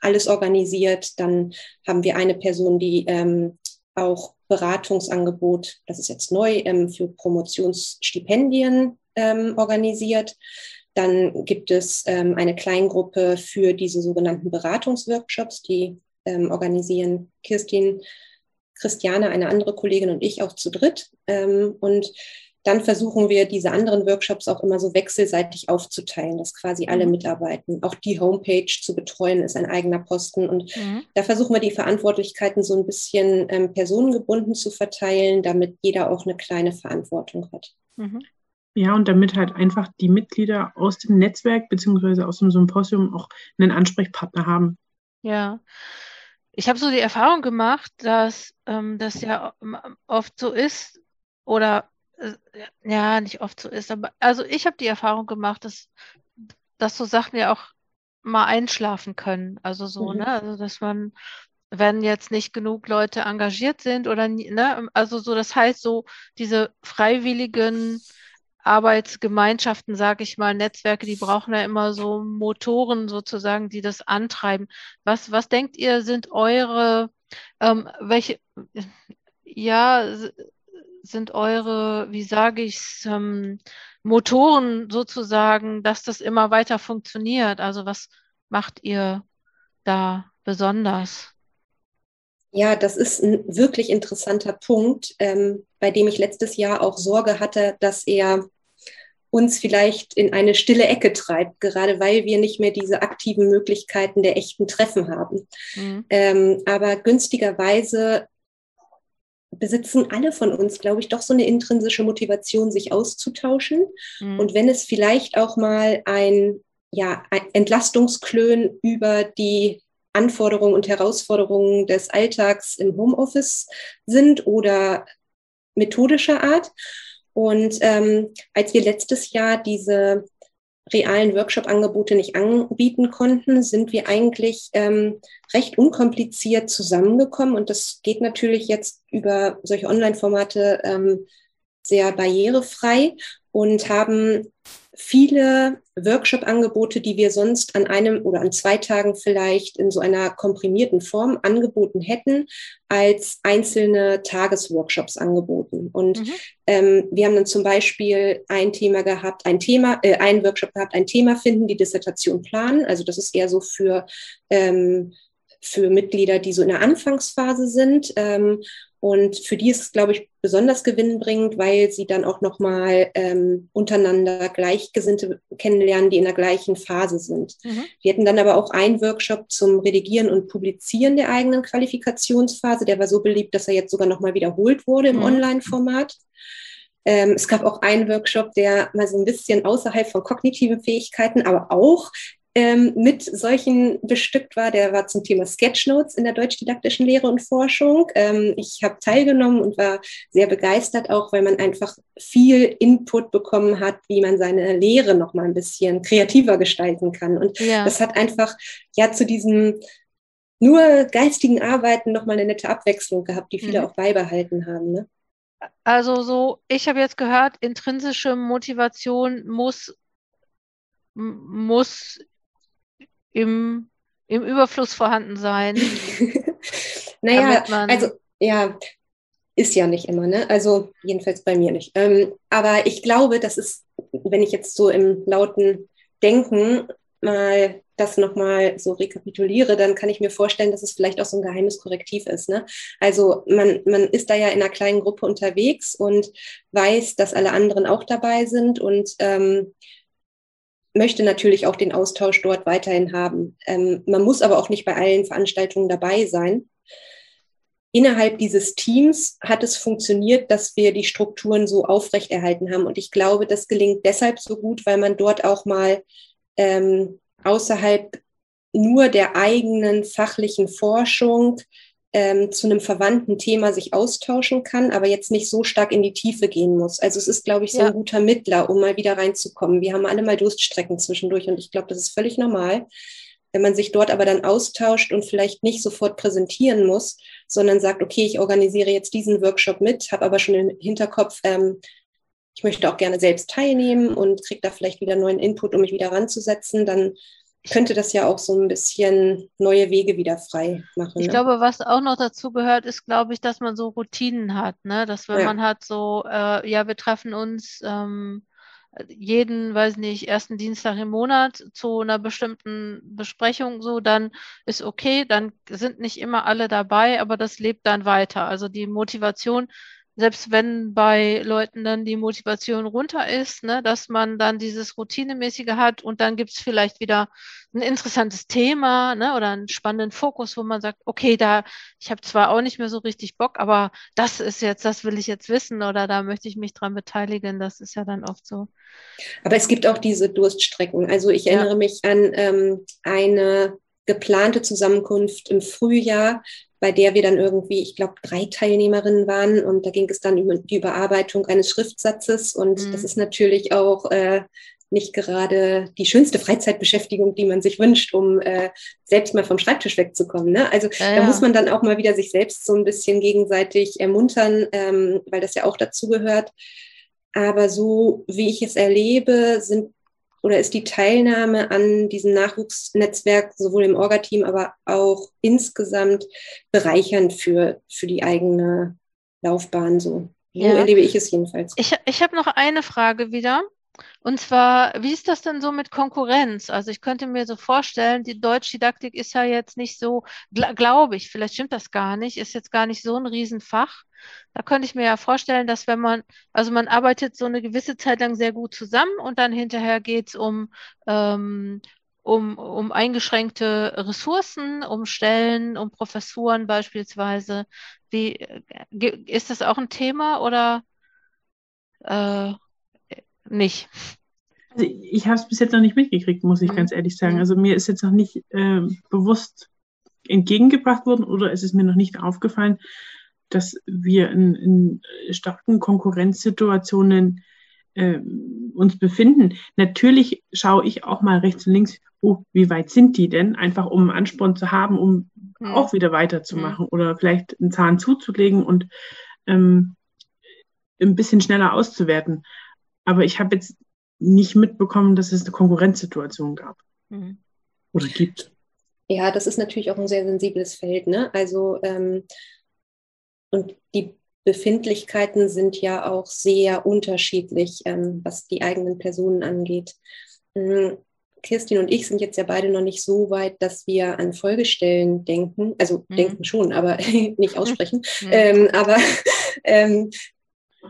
alles organisiert. Dann haben wir eine Person, die ähm, auch Beratungsangebot, das ist jetzt neu, ähm, für Promotionsstipendien ähm, organisiert. Dann gibt es ähm, eine Kleingruppe für diese sogenannten Beratungsworkshops, die ähm, organisieren Kirstin, Christiane, eine andere Kollegin und ich auch zu dritt. Ähm, und dann versuchen wir, diese anderen Workshops auch immer so wechselseitig aufzuteilen, dass quasi alle mhm. mitarbeiten. Auch die Homepage zu betreuen ist ein eigener Posten. Und mhm. da versuchen wir, die Verantwortlichkeiten so ein bisschen ähm, personengebunden zu verteilen, damit jeder auch eine kleine Verantwortung hat. Mhm. Ja, und damit halt einfach die Mitglieder aus dem Netzwerk beziehungsweise aus dem Symposium auch einen Ansprechpartner haben. Ja. Ich habe so die Erfahrung gemacht, dass ähm, das ja oft so ist oder äh, ja, nicht oft so ist, aber also ich habe die Erfahrung gemacht, dass, dass so Sachen ja auch mal einschlafen können. Also so, mhm. ne? Also dass man, wenn jetzt nicht genug Leute engagiert sind oder ne, also so, das heißt so, diese freiwilligen Arbeitsgemeinschaften, sage ich mal, Netzwerke, die brauchen ja immer so Motoren sozusagen, die das antreiben. Was, was denkt ihr, sind eure, ähm, welche, ja, sind eure, wie sage ich ähm, Motoren sozusagen, dass das immer weiter funktioniert? Also was macht ihr da besonders? Ja, das ist ein wirklich interessanter Punkt, ähm, bei dem ich letztes Jahr auch Sorge hatte, dass er uns vielleicht in eine stille Ecke treibt, gerade weil wir nicht mehr diese aktiven Möglichkeiten der echten Treffen haben. Mhm. Ähm, aber günstigerweise besitzen alle von uns, glaube ich, doch so eine intrinsische Motivation, sich auszutauschen. Mhm. Und wenn es vielleicht auch mal ein, ja, ein Entlastungsklön über die Anforderungen und Herausforderungen des Alltags im Homeoffice sind oder methodischer Art. Und ähm, als wir letztes Jahr diese realen Workshop-Angebote nicht anbieten konnten, sind wir eigentlich ähm, recht unkompliziert zusammengekommen. Und das geht natürlich jetzt über solche Online-Formate ähm, sehr barrierefrei und haben viele Workshop-Angebote, die wir sonst an einem oder an zwei Tagen vielleicht in so einer komprimierten Form angeboten hätten, als einzelne Tagesworkshops angeboten. Und mhm. ähm, wir haben dann zum Beispiel ein Thema gehabt, ein Thema, äh, einen Workshop gehabt, ein Thema finden, die Dissertation planen. Also das ist eher so für ähm, für Mitglieder, die so in der Anfangsphase sind. Ähm, Und für die ist es, glaube ich, besonders gewinnbringend, weil sie dann auch nochmal ähm, untereinander Gleichgesinnte kennenlernen, die in der gleichen Phase sind. Mhm. Wir hatten dann aber auch einen Workshop zum Redigieren und Publizieren der eigenen Qualifikationsphase. Der war so beliebt, dass er jetzt sogar nochmal wiederholt wurde im mhm. Online-Format. Ähm, es gab auch einen Workshop, der mal so ein bisschen außerhalb von kognitiven Fähigkeiten, aber auch ähm, mit solchen bestückt war. Der war zum Thema Sketchnotes in der deutschdidaktischen Lehre und Forschung. Ähm, ich habe teilgenommen und war sehr begeistert, auch weil man einfach viel Input bekommen hat, wie man seine Lehre noch mal ein bisschen kreativer gestalten kann. Und ja. das hat einfach ja zu diesem nur geistigen Arbeiten noch mal eine nette Abwechslung gehabt, die viele mhm. auch beibehalten haben. Ne? Also so, ich habe jetzt gehört, intrinsische Motivation muss muss im, im Überfluss vorhanden sein. naja, also ja, ist ja nicht immer, ne? Also jedenfalls bei mir nicht. Ähm, aber ich glaube, das ist, wenn ich jetzt so im lauten Denken mal das nochmal so rekapituliere, dann kann ich mir vorstellen, dass es vielleicht auch so ein geheimes Korrektiv ist. Ne? Also man, man ist da ja in einer kleinen Gruppe unterwegs und weiß, dass alle anderen auch dabei sind und ähm, möchte natürlich auch den Austausch dort weiterhin haben. Ähm, man muss aber auch nicht bei allen Veranstaltungen dabei sein. Innerhalb dieses Teams hat es funktioniert, dass wir die Strukturen so aufrechterhalten haben. Und ich glaube, das gelingt deshalb so gut, weil man dort auch mal ähm, außerhalb nur der eigenen fachlichen Forschung ähm, zu einem verwandten Thema sich austauschen kann, aber jetzt nicht so stark in die Tiefe gehen muss. Also es ist, glaube ich, so ja. ein guter Mittler, um mal wieder reinzukommen. Wir haben alle mal Durststrecken zwischendurch und ich glaube, das ist völlig normal. Wenn man sich dort aber dann austauscht und vielleicht nicht sofort präsentieren muss, sondern sagt, okay, ich organisiere jetzt diesen Workshop mit, habe aber schon im Hinterkopf, ähm, ich möchte auch gerne selbst teilnehmen und kriege da vielleicht wieder neuen Input, um mich wieder ranzusetzen, dann könnte das ja auch so ein bisschen neue Wege wieder frei machen. Ich ne? glaube, was auch noch dazu gehört, ist, glaube ich, dass man so Routinen hat, ne? Dass wenn ja. man hat so, äh, ja, wir treffen uns ähm, jeden, weiß nicht, ersten Dienstag im Monat zu einer bestimmten Besprechung so, dann ist okay, dann sind nicht immer alle dabei, aber das lebt dann weiter. Also die Motivation selbst wenn bei Leuten dann die Motivation runter ist, ne, dass man dann dieses Routinemäßige hat und dann gibt's vielleicht wieder ein interessantes Thema ne, oder einen spannenden Fokus, wo man sagt, okay, da, ich habe zwar auch nicht mehr so richtig Bock, aber das ist jetzt, das will ich jetzt wissen oder da möchte ich mich dran beteiligen. Das ist ja dann oft so. Aber es gibt auch diese Durststrecken. Also ich erinnere ja. mich an ähm, eine geplante Zusammenkunft im Frühjahr, bei der wir dann irgendwie, ich glaube, drei Teilnehmerinnen waren und da ging es dann über die Überarbeitung eines Schriftsatzes und mhm. das ist natürlich auch äh, nicht gerade die schönste Freizeitbeschäftigung, die man sich wünscht, um äh, selbst mal vom Schreibtisch wegzukommen. Ne? Also ja, da muss man dann auch mal wieder sich selbst so ein bisschen gegenseitig ermuntern, ähm, weil das ja auch dazu gehört. Aber so wie ich es erlebe, sind oder ist die Teilnahme an diesem Nachwuchsnetzwerk sowohl im Orga-Team, aber auch insgesamt bereichernd für, für die eigene Laufbahn so. So ja. erlebe ich es jedenfalls. Ich, ich habe noch eine Frage wieder. Und zwar, wie ist das denn so mit Konkurrenz? Also ich könnte mir so vorstellen, die Deutschdidaktik ist ja jetzt nicht so, gl glaube ich, vielleicht stimmt das gar nicht, ist jetzt gar nicht so ein Riesenfach. Da könnte ich mir ja vorstellen, dass wenn man, also man arbeitet so eine gewisse Zeit lang sehr gut zusammen und dann hinterher geht es um, ähm, um, um eingeschränkte Ressourcen, um Stellen, um Professuren beispielsweise. Wie ist das auch ein Thema oder äh, nicht? Also ich habe es bis jetzt noch nicht mitgekriegt, muss ich mhm. ganz ehrlich sagen. Mhm. Also mir ist jetzt noch nicht äh, bewusst entgegengebracht worden oder es ist mir noch nicht aufgefallen, dass wir in, in starken Konkurrenzsituationen äh, uns befinden. Natürlich schaue ich auch mal rechts und links, oh, wie weit sind die denn? Einfach um einen Ansporn zu haben, um mhm. auch wieder weiterzumachen mhm. oder vielleicht einen Zahn zuzulegen und ähm, ein bisschen schneller auszuwerten. Aber ich habe jetzt nicht mitbekommen, dass es eine Konkurrenzsituation gab mhm. oder gibt. Ja, das ist natürlich auch ein sehr sensibles Feld. Ne? Also ähm, und die Befindlichkeiten sind ja auch sehr unterschiedlich, ähm, was die eigenen Personen angeht. Mhm. Kirstin und ich sind jetzt ja beide noch nicht so weit, dass wir an Folgestellen denken. Also mhm. denken schon, aber nicht aussprechen. Mhm. Ähm, aber ähm,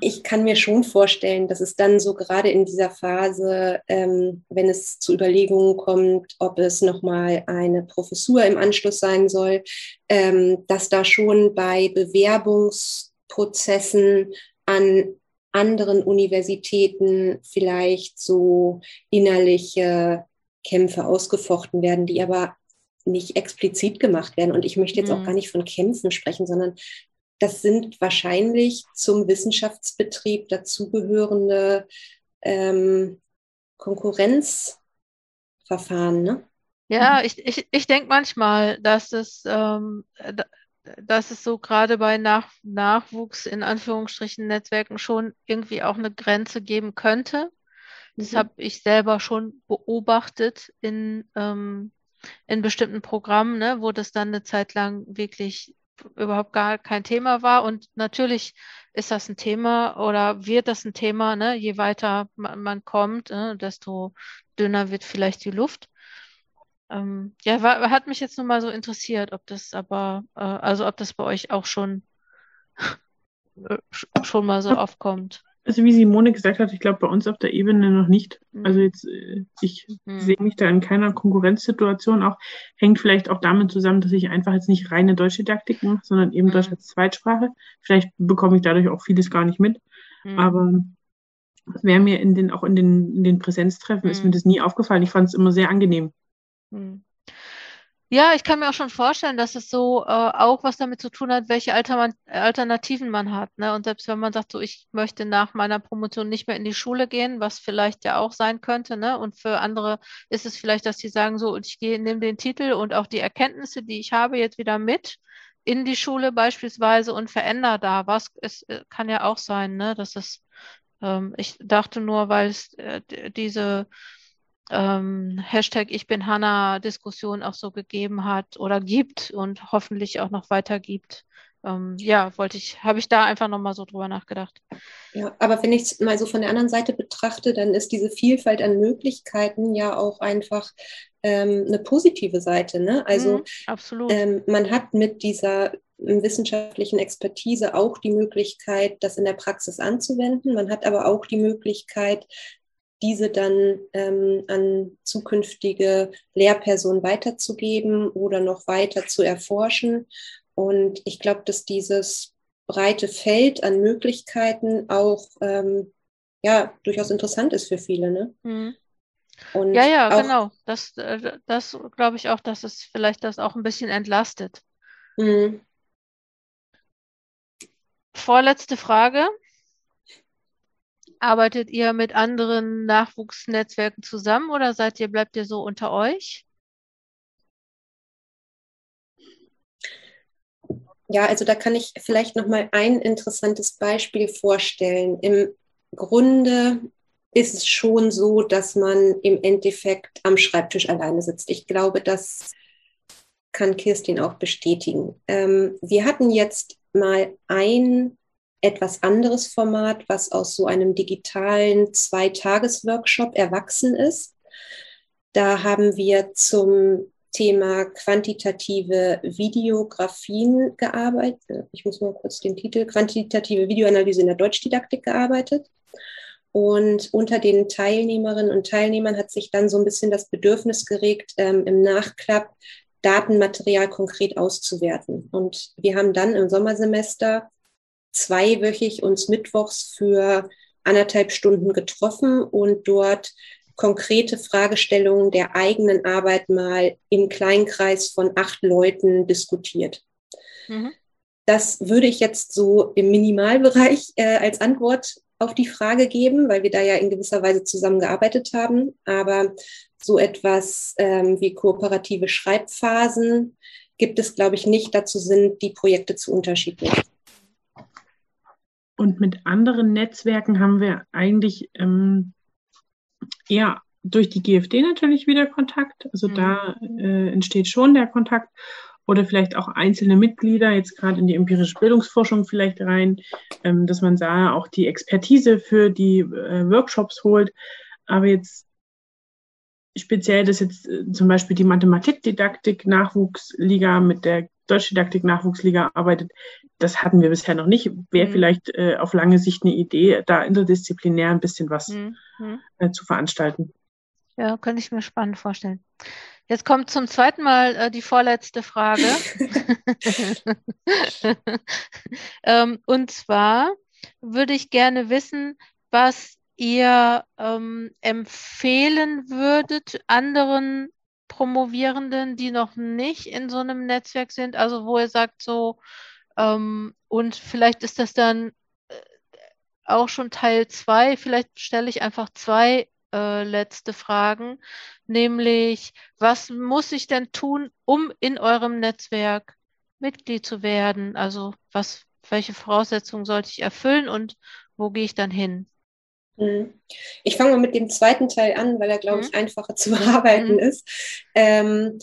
ich kann mir schon vorstellen, dass es dann so gerade in dieser Phase, ähm, wenn es zu Überlegungen kommt, ob es nochmal eine Professur im Anschluss sein soll, ähm, dass da schon bei Bewerbungsprozessen an anderen Universitäten vielleicht so innerliche Kämpfe ausgefochten werden, die aber nicht explizit gemacht werden. Und ich möchte jetzt mhm. auch gar nicht von Kämpfen sprechen, sondern das sind wahrscheinlich zum Wissenschaftsbetrieb dazugehörende ähm, Konkurrenzverfahren. Ne? Ja, ich, ich, ich denke manchmal, dass es, ähm, dass es so gerade bei Nach Nachwuchs in Anführungsstrichen Netzwerken schon irgendwie auch eine Grenze geben könnte. Das mhm. habe ich selber schon beobachtet in, ähm, in bestimmten Programmen, ne, wo das dann eine Zeit lang wirklich überhaupt gar kein Thema war. Und natürlich ist das ein Thema oder wird das ein Thema, ne? je weiter man, man kommt, ne? desto dünner wird vielleicht die Luft. Ähm, ja, war, hat mich jetzt nur mal so interessiert, ob das aber, äh, also ob das bei euch auch schon, schon mal so aufkommt. Also wie Simone gesagt hat, ich glaube bei uns auf der Ebene noch nicht. Mhm. Also jetzt, äh, ich mhm. sehe mich da in keiner Konkurrenzsituation. Auch hängt vielleicht auch damit zusammen, dass ich einfach jetzt nicht reine deutsche Didaktik mache, sondern eben mhm. Deutsch als Zweitsprache. Vielleicht bekomme ich dadurch auch vieles gar nicht mit. Mhm. Aber es wäre mir in den, auch in den, in den Präsenztreffen ist mir mhm. das nie aufgefallen. Ich fand es immer sehr angenehm. Ja, ich kann mir auch schon vorstellen, dass es so äh, auch was damit zu tun hat, welche Alter Alternativen man hat. Ne? Und selbst wenn man sagt, so ich möchte nach meiner Promotion nicht mehr in die Schule gehen, was vielleicht ja auch sein könnte, ne? Und für andere ist es vielleicht, dass sie sagen, so, ich gehe, nehme den Titel und auch die Erkenntnisse, die ich habe, jetzt wieder mit in die Schule beispielsweise und verändere da was. Es äh, kann ja auch sein, ne? Dass es, ähm, ich dachte nur, weil es äh, diese ähm, Hashtag Ich bin Hanna Diskussion auch so gegeben hat oder gibt und hoffentlich auch noch weiter gibt. Ähm, ja, wollte ich, habe ich da einfach nochmal so drüber nachgedacht. Ja, aber wenn ich es mal so von der anderen Seite betrachte, dann ist diese Vielfalt an Möglichkeiten ja auch einfach ähm, eine positive Seite. Ne? Also mhm, absolut. Ähm, man hat mit dieser wissenschaftlichen Expertise auch die Möglichkeit, das in der Praxis anzuwenden. Man hat aber auch die Möglichkeit, diese dann ähm, an zukünftige Lehrpersonen weiterzugeben oder noch weiter zu erforschen. Und ich glaube, dass dieses breite Feld an Möglichkeiten auch ähm, ja durchaus interessant ist für viele. Ne? Mhm. Und ja, ja, auch, genau. Das, äh, das glaube ich auch, dass es vielleicht das auch ein bisschen entlastet. Mhm. Vorletzte Frage. Arbeitet ihr mit anderen Nachwuchsnetzwerken zusammen oder seid ihr, bleibt ihr so unter euch? Ja, also da kann ich vielleicht noch mal ein interessantes Beispiel vorstellen. Im Grunde ist es schon so, dass man im Endeffekt am Schreibtisch alleine sitzt. Ich glaube, das kann Kirstin auch bestätigen. Ähm, wir hatten jetzt mal ein etwas anderes Format, was aus so einem digitalen Zweitages-Workshop erwachsen ist. Da haben wir zum Thema quantitative Videografien gearbeitet. Ich muss mal kurz den Titel, quantitative Videoanalyse in der Deutschdidaktik gearbeitet. Und unter den Teilnehmerinnen und Teilnehmern hat sich dann so ein bisschen das Bedürfnis geregt, ähm, im Nachklapp Datenmaterial konkret auszuwerten. Und wir haben dann im Sommersemester zweiwöchig uns mittwochs für anderthalb Stunden getroffen und dort konkrete Fragestellungen der eigenen Arbeit mal im Kleinkreis von acht Leuten diskutiert. Mhm. Das würde ich jetzt so im Minimalbereich äh, als Antwort auf die Frage geben, weil wir da ja in gewisser Weise zusammengearbeitet haben. Aber so etwas ähm, wie kooperative Schreibphasen gibt es, glaube ich, nicht. Dazu sind die Projekte zu unterschiedlich. Und mit anderen Netzwerken haben wir eigentlich ähm, eher durch die GFD natürlich wieder Kontakt. Also mhm. da äh, entsteht schon der Kontakt. Oder vielleicht auch einzelne Mitglieder, jetzt gerade in die empirische Bildungsforschung vielleicht rein, ähm, dass man da auch die Expertise für die äh, Workshops holt. Aber jetzt speziell, dass jetzt äh, zum Beispiel die Mathematikdidaktik Nachwuchsliga mit der Deutschdidaktik Nachwuchsliga arbeitet, das hatten wir bisher noch nicht. Wäre mhm. vielleicht äh, auf lange Sicht eine Idee, da interdisziplinär ein bisschen was mhm. äh, zu veranstalten. Ja, könnte ich mir spannend vorstellen. Jetzt kommt zum zweiten Mal äh, die vorletzte Frage. ähm, und zwar würde ich gerne wissen, was ihr ähm, empfehlen würdet anderen Promovierenden, die noch nicht in so einem Netzwerk sind, also wo ihr sagt so, ähm, und vielleicht ist das dann äh, auch schon Teil zwei, vielleicht stelle ich einfach zwei äh, letzte Fragen, nämlich was muss ich denn tun, um in eurem Netzwerk Mitglied zu werden? Also was, welche Voraussetzungen sollte ich erfüllen und wo gehe ich dann hin? Hm. Ich fange mal mit dem zweiten Teil an, weil er, glaube ich, mhm. einfacher zu bearbeiten mhm. ist. Ähm,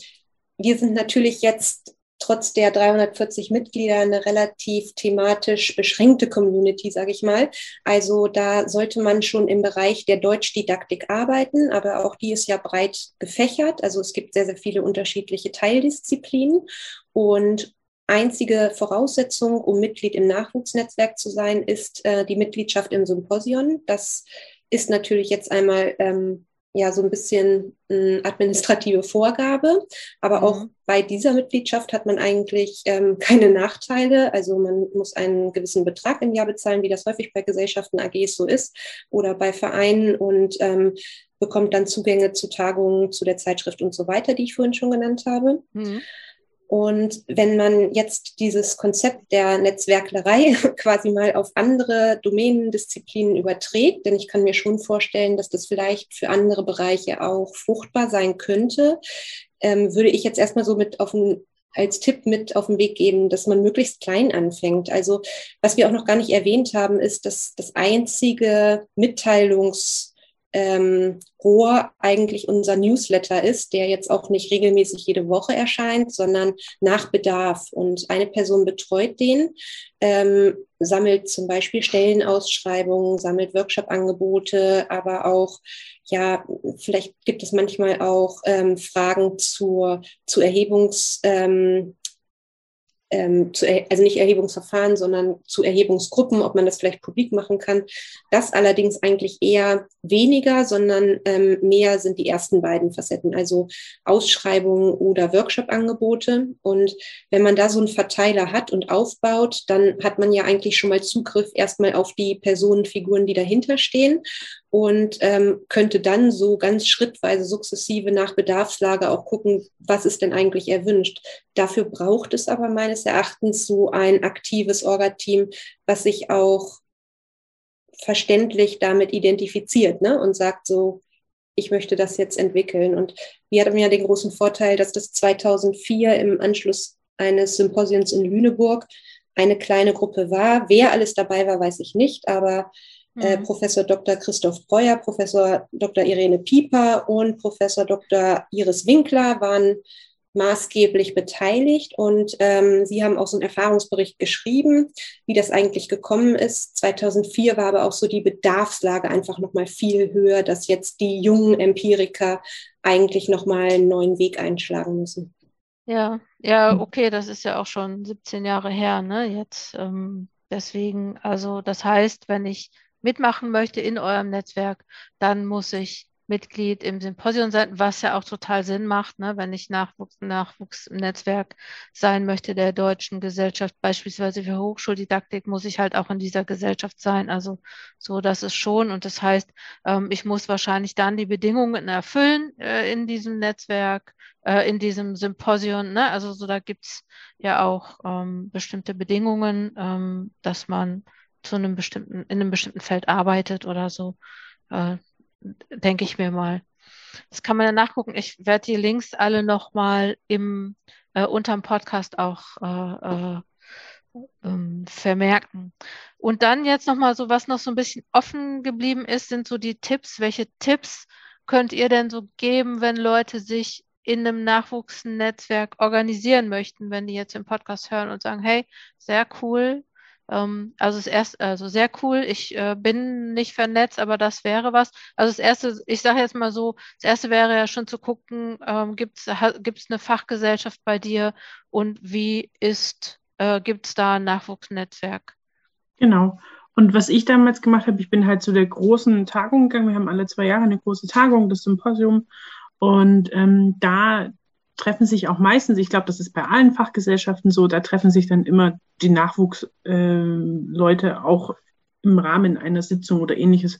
wir sind natürlich jetzt trotz der 340 Mitglieder eine relativ thematisch beschränkte Community, sage ich mal. Also da sollte man schon im Bereich der Deutschdidaktik arbeiten, aber auch die ist ja breit gefächert. Also es gibt sehr, sehr viele unterschiedliche Teildisziplinen und Einzige Voraussetzung, um Mitglied im Nachwuchsnetzwerk zu sein, ist äh, die Mitgliedschaft im Symposion. Das ist natürlich jetzt einmal ähm, ja so ein bisschen eine administrative Vorgabe. Aber mhm. auch bei dieser Mitgliedschaft hat man eigentlich ähm, keine Nachteile. Also man muss einen gewissen Betrag im Jahr bezahlen, wie das häufig bei Gesellschaften AGs so ist oder bei Vereinen und ähm, bekommt dann Zugänge zu Tagungen, zu der Zeitschrift und so weiter, die ich vorhin schon genannt habe. Mhm. Und wenn man jetzt dieses Konzept der Netzwerklerei quasi mal auf andere Domänendisziplinen überträgt, denn ich kann mir schon vorstellen, dass das vielleicht für andere Bereiche auch fruchtbar sein könnte, ähm, würde ich jetzt erstmal so mit auf den als Tipp mit auf den Weg geben, dass man möglichst klein anfängt. Also was wir auch noch gar nicht erwähnt haben, ist, dass das einzige Mitteilungs ähm, Rohr eigentlich unser Newsletter ist, der jetzt auch nicht regelmäßig jede Woche erscheint, sondern nach Bedarf. Und eine Person betreut den, ähm, sammelt zum Beispiel Stellenausschreibungen, sammelt Workshop-Angebote, aber auch, ja, vielleicht gibt es manchmal auch ähm, Fragen zur, zu Erhebungs, ähm, ähm, zu, also nicht Erhebungsverfahren, sondern zu Erhebungsgruppen, ob man das vielleicht publik machen kann. Das allerdings eigentlich eher weniger, sondern ähm, mehr sind die ersten beiden Facetten, also Ausschreibungen oder Workshop-Angebote. Und wenn man da so einen Verteiler hat und aufbaut, dann hat man ja eigentlich schon mal Zugriff erstmal auf die Personenfiguren, die dahinter stehen und ähm, könnte dann so ganz schrittweise sukzessive nach Bedarfslage auch gucken, was ist denn eigentlich erwünscht. Dafür braucht es aber meines Erachtens so ein aktives Orga-Team, was sich auch verständlich damit identifiziert ne? und sagt so, ich möchte das jetzt entwickeln. Und wir hatten ja den großen Vorteil, dass das 2004 im Anschluss eines Symposiums in Lüneburg eine kleine Gruppe war. Wer alles dabei war, weiß ich nicht, aber äh, mhm. Professor Dr. Christoph Breuer, Professor Dr. Irene Pieper und Professor Dr. Iris Winkler waren maßgeblich beteiligt und ähm, sie haben auch so einen Erfahrungsbericht geschrieben, wie das eigentlich gekommen ist. 2004 war aber auch so die Bedarfslage einfach noch mal viel höher, dass jetzt die jungen Empiriker eigentlich noch mal einen neuen Weg einschlagen müssen. Ja, ja, okay, das ist ja auch schon 17 Jahre her, ne? Jetzt ähm, deswegen, also das heißt, wenn ich mitmachen möchte in eurem Netzwerk, dann muss ich Mitglied im Symposium sein, was ja auch total Sinn macht, ne, wenn ich Nachwuchs, Nachwuchs im Netzwerk sein möchte der deutschen Gesellschaft, beispielsweise für Hochschuldidaktik, muss ich halt auch in dieser Gesellschaft sein. Also so, das ist schon. Und das heißt, ähm, ich muss wahrscheinlich dann die Bedingungen erfüllen äh, in diesem Netzwerk, äh, in diesem Symposium. Ne? Also so, da gibt's ja auch ähm, bestimmte Bedingungen, ähm, dass man zu einem bestimmten, in einem bestimmten Feld arbeitet oder so, äh, denke ich mir mal. Das kann man dann nachgucken. Ich werde die Links alle nochmal im äh, unterm Podcast auch äh, äh, ähm, vermerken. Und dann jetzt nochmal so, was noch so ein bisschen offen geblieben ist, sind so die Tipps. Welche Tipps könnt ihr denn so geben, wenn Leute sich in einem Nachwuchsnetzwerk organisieren möchten, wenn die jetzt im Podcast hören und sagen, hey, sehr cool, Ähm, also das erste, also sehr cool. Ich äh, bin nicht vernetzt, aber das wäre was. Also das erste, ich sage jetzt mal so, das erste wäre ja schon zu gucken, ähm, gibt es eine Fachgesellschaft bei dir und wie ist, äh, gibt es da ein Nachwuchsnetzwerk? Genau. Und was ich damals gemacht habe, ich bin halt zu der großen Tagung gegangen. Wir haben alle zwei Jahre eine große Tagung, das Symposium. Und ähm, da treffen sich auch meistens, ich glaube, das ist bei allen Fachgesellschaften so, da treffen sich dann immer die Nachwuchsleute äh, auch im Rahmen einer Sitzung oder ähnliches.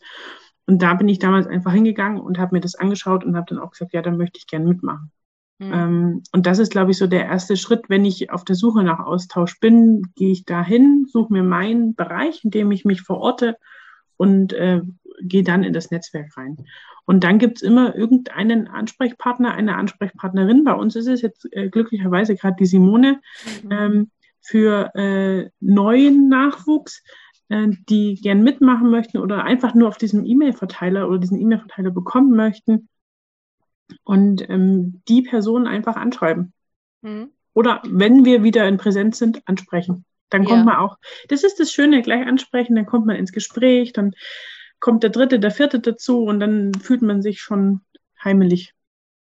Und da bin ich damals einfach hingegangen und habe mir das angeschaut und habe dann auch gesagt, ja, da möchte ich gerne mitmachen. Mhm. Ähm, und das ist, glaube ich, so der erste Schritt. Wenn ich auf der Suche nach Austausch bin, gehe ich dahin, suche mir meinen Bereich, in dem ich mich verorte und äh, gehe dann in das Netzwerk rein. Und dann gibt es immer irgendeinen Ansprechpartner, eine Ansprechpartnerin. Bei uns ist es jetzt äh, glücklicherweise gerade die Simone mhm. ähm, für äh, neuen Nachwuchs, äh, die gern mitmachen möchten oder einfach nur auf diesem E-Mail-Verteiler oder diesen E-Mail-Verteiler bekommen möchten und ähm, die Person einfach anschreiben. Mhm. Oder wenn wir wieder in Präsenz sind, ansprechen. Dann kommt ja. man auch, das ist das Schöne, gleich ansprechen, dann kommt man ins Gespräch, dann kommt der dritte, der vierte dazu und dann fühlt man sich schon heimelig.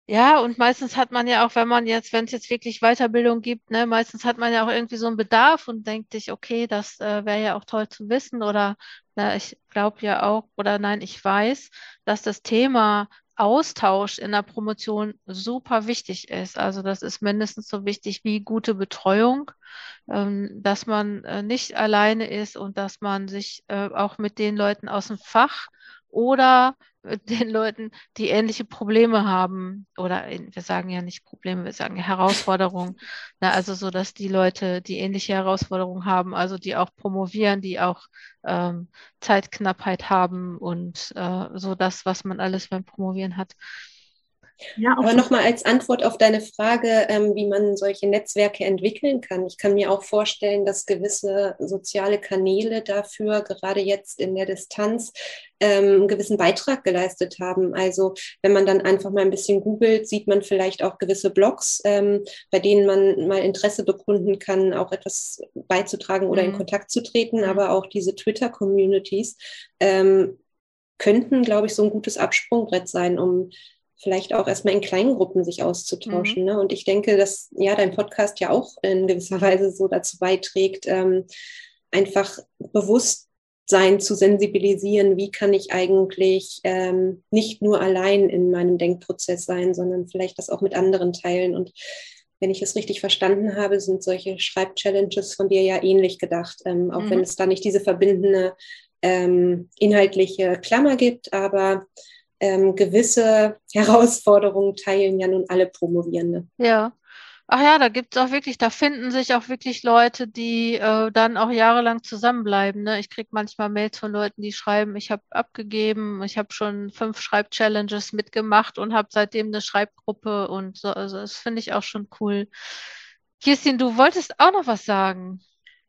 Ja, und meistens hat man ja auch, wenn man jetzt, wenn es jetzt wirklich Weiterbildung gibt, ne, meistens hat man ja auch irgendwie so einen Bedarf und denkt sich, okay, das äh, wäre ja auch toll zu wissen oder na, ich glaube ja auch, oder nein, ich weiß, dass das Thema Austausch in der Promotion super wichtig ist. Also das ist mindestens so wichtig wie gute Betreuung, ähm, dass man äh, nicht alleine ist und dass man sich äh, auch mit den Leuten aus dem Fach oder den Leuten, die ähnliche Probleme haben, oder wir sagen ja nicht Probleme, wir sagen Herausforderungen. Na, also so, dass die Leute, die ähnliche Herausforderungen haben, also die auch promovieren, die auch ähm, Zeitknappheit haben und äh, so das, was man alles beim Promovieren hat. Ja, Aber nochmal als Antwort auf deine Frage, ähm, wie man solche Netzwerke entwickeln kann. Ich kann mir auch vorstellen, dass gewisse soziale Kanäle dafür gerade jetzt in der Distanz ähm, einen gewissen Beitrag geleistet haben. Also wenn man dann einfach mal ein bisschen googelt, sieht man vielleicht auch gewisse Blogs, ähm, bei denen man mal Interesse bekunden kann, auch etwas beizutragen oder mhm. in Kontakt zu treten. Aber auch diese Twitter-Communities ähm, könnten, glaube ich, so ein gutes Absprungbrett sein, um vielleicht auch erstmal in kleinen Gruppen sich auszutauschen. Mhm. Ne? Und ich denke, dass ja dein Podcast ja auch in gewisser Weise so dazu beiträgt, ähm, einfach Bewusstsein zu sensibilisieren, wie kann ich eigentlich ähm, nicht nur allein in meinem Denkprozess sein, sondern vielleicht das auch mit anderen teilen. Und wenn ich es richtig verstanden habe, sind solche Schreibchallenges von dir ja ähnlich gedacht, ähm, auch mhm. wenn es da nicht diese verbindende ähm, inhaltliche Klammer gibt, aber ähm, gewisse Herausforderungen teilen ja nun alle Promovierende. Ja. Ach ja, da gibt es auch wirklich, da finden sich auch wirklich Leute, die äh, dann auch jahrelang zusammenbleiben. Ne? Ich kriege manchmal Mails von Leuten, die schreiben, ich habe abgegeben, ich habe schon fünf Schreibchallenges mitgemacht und habe seitdem eine Schreibgruppe und so. Also das finde ich auch schon cool. Kirstin, du wolltest auch noch was sagen.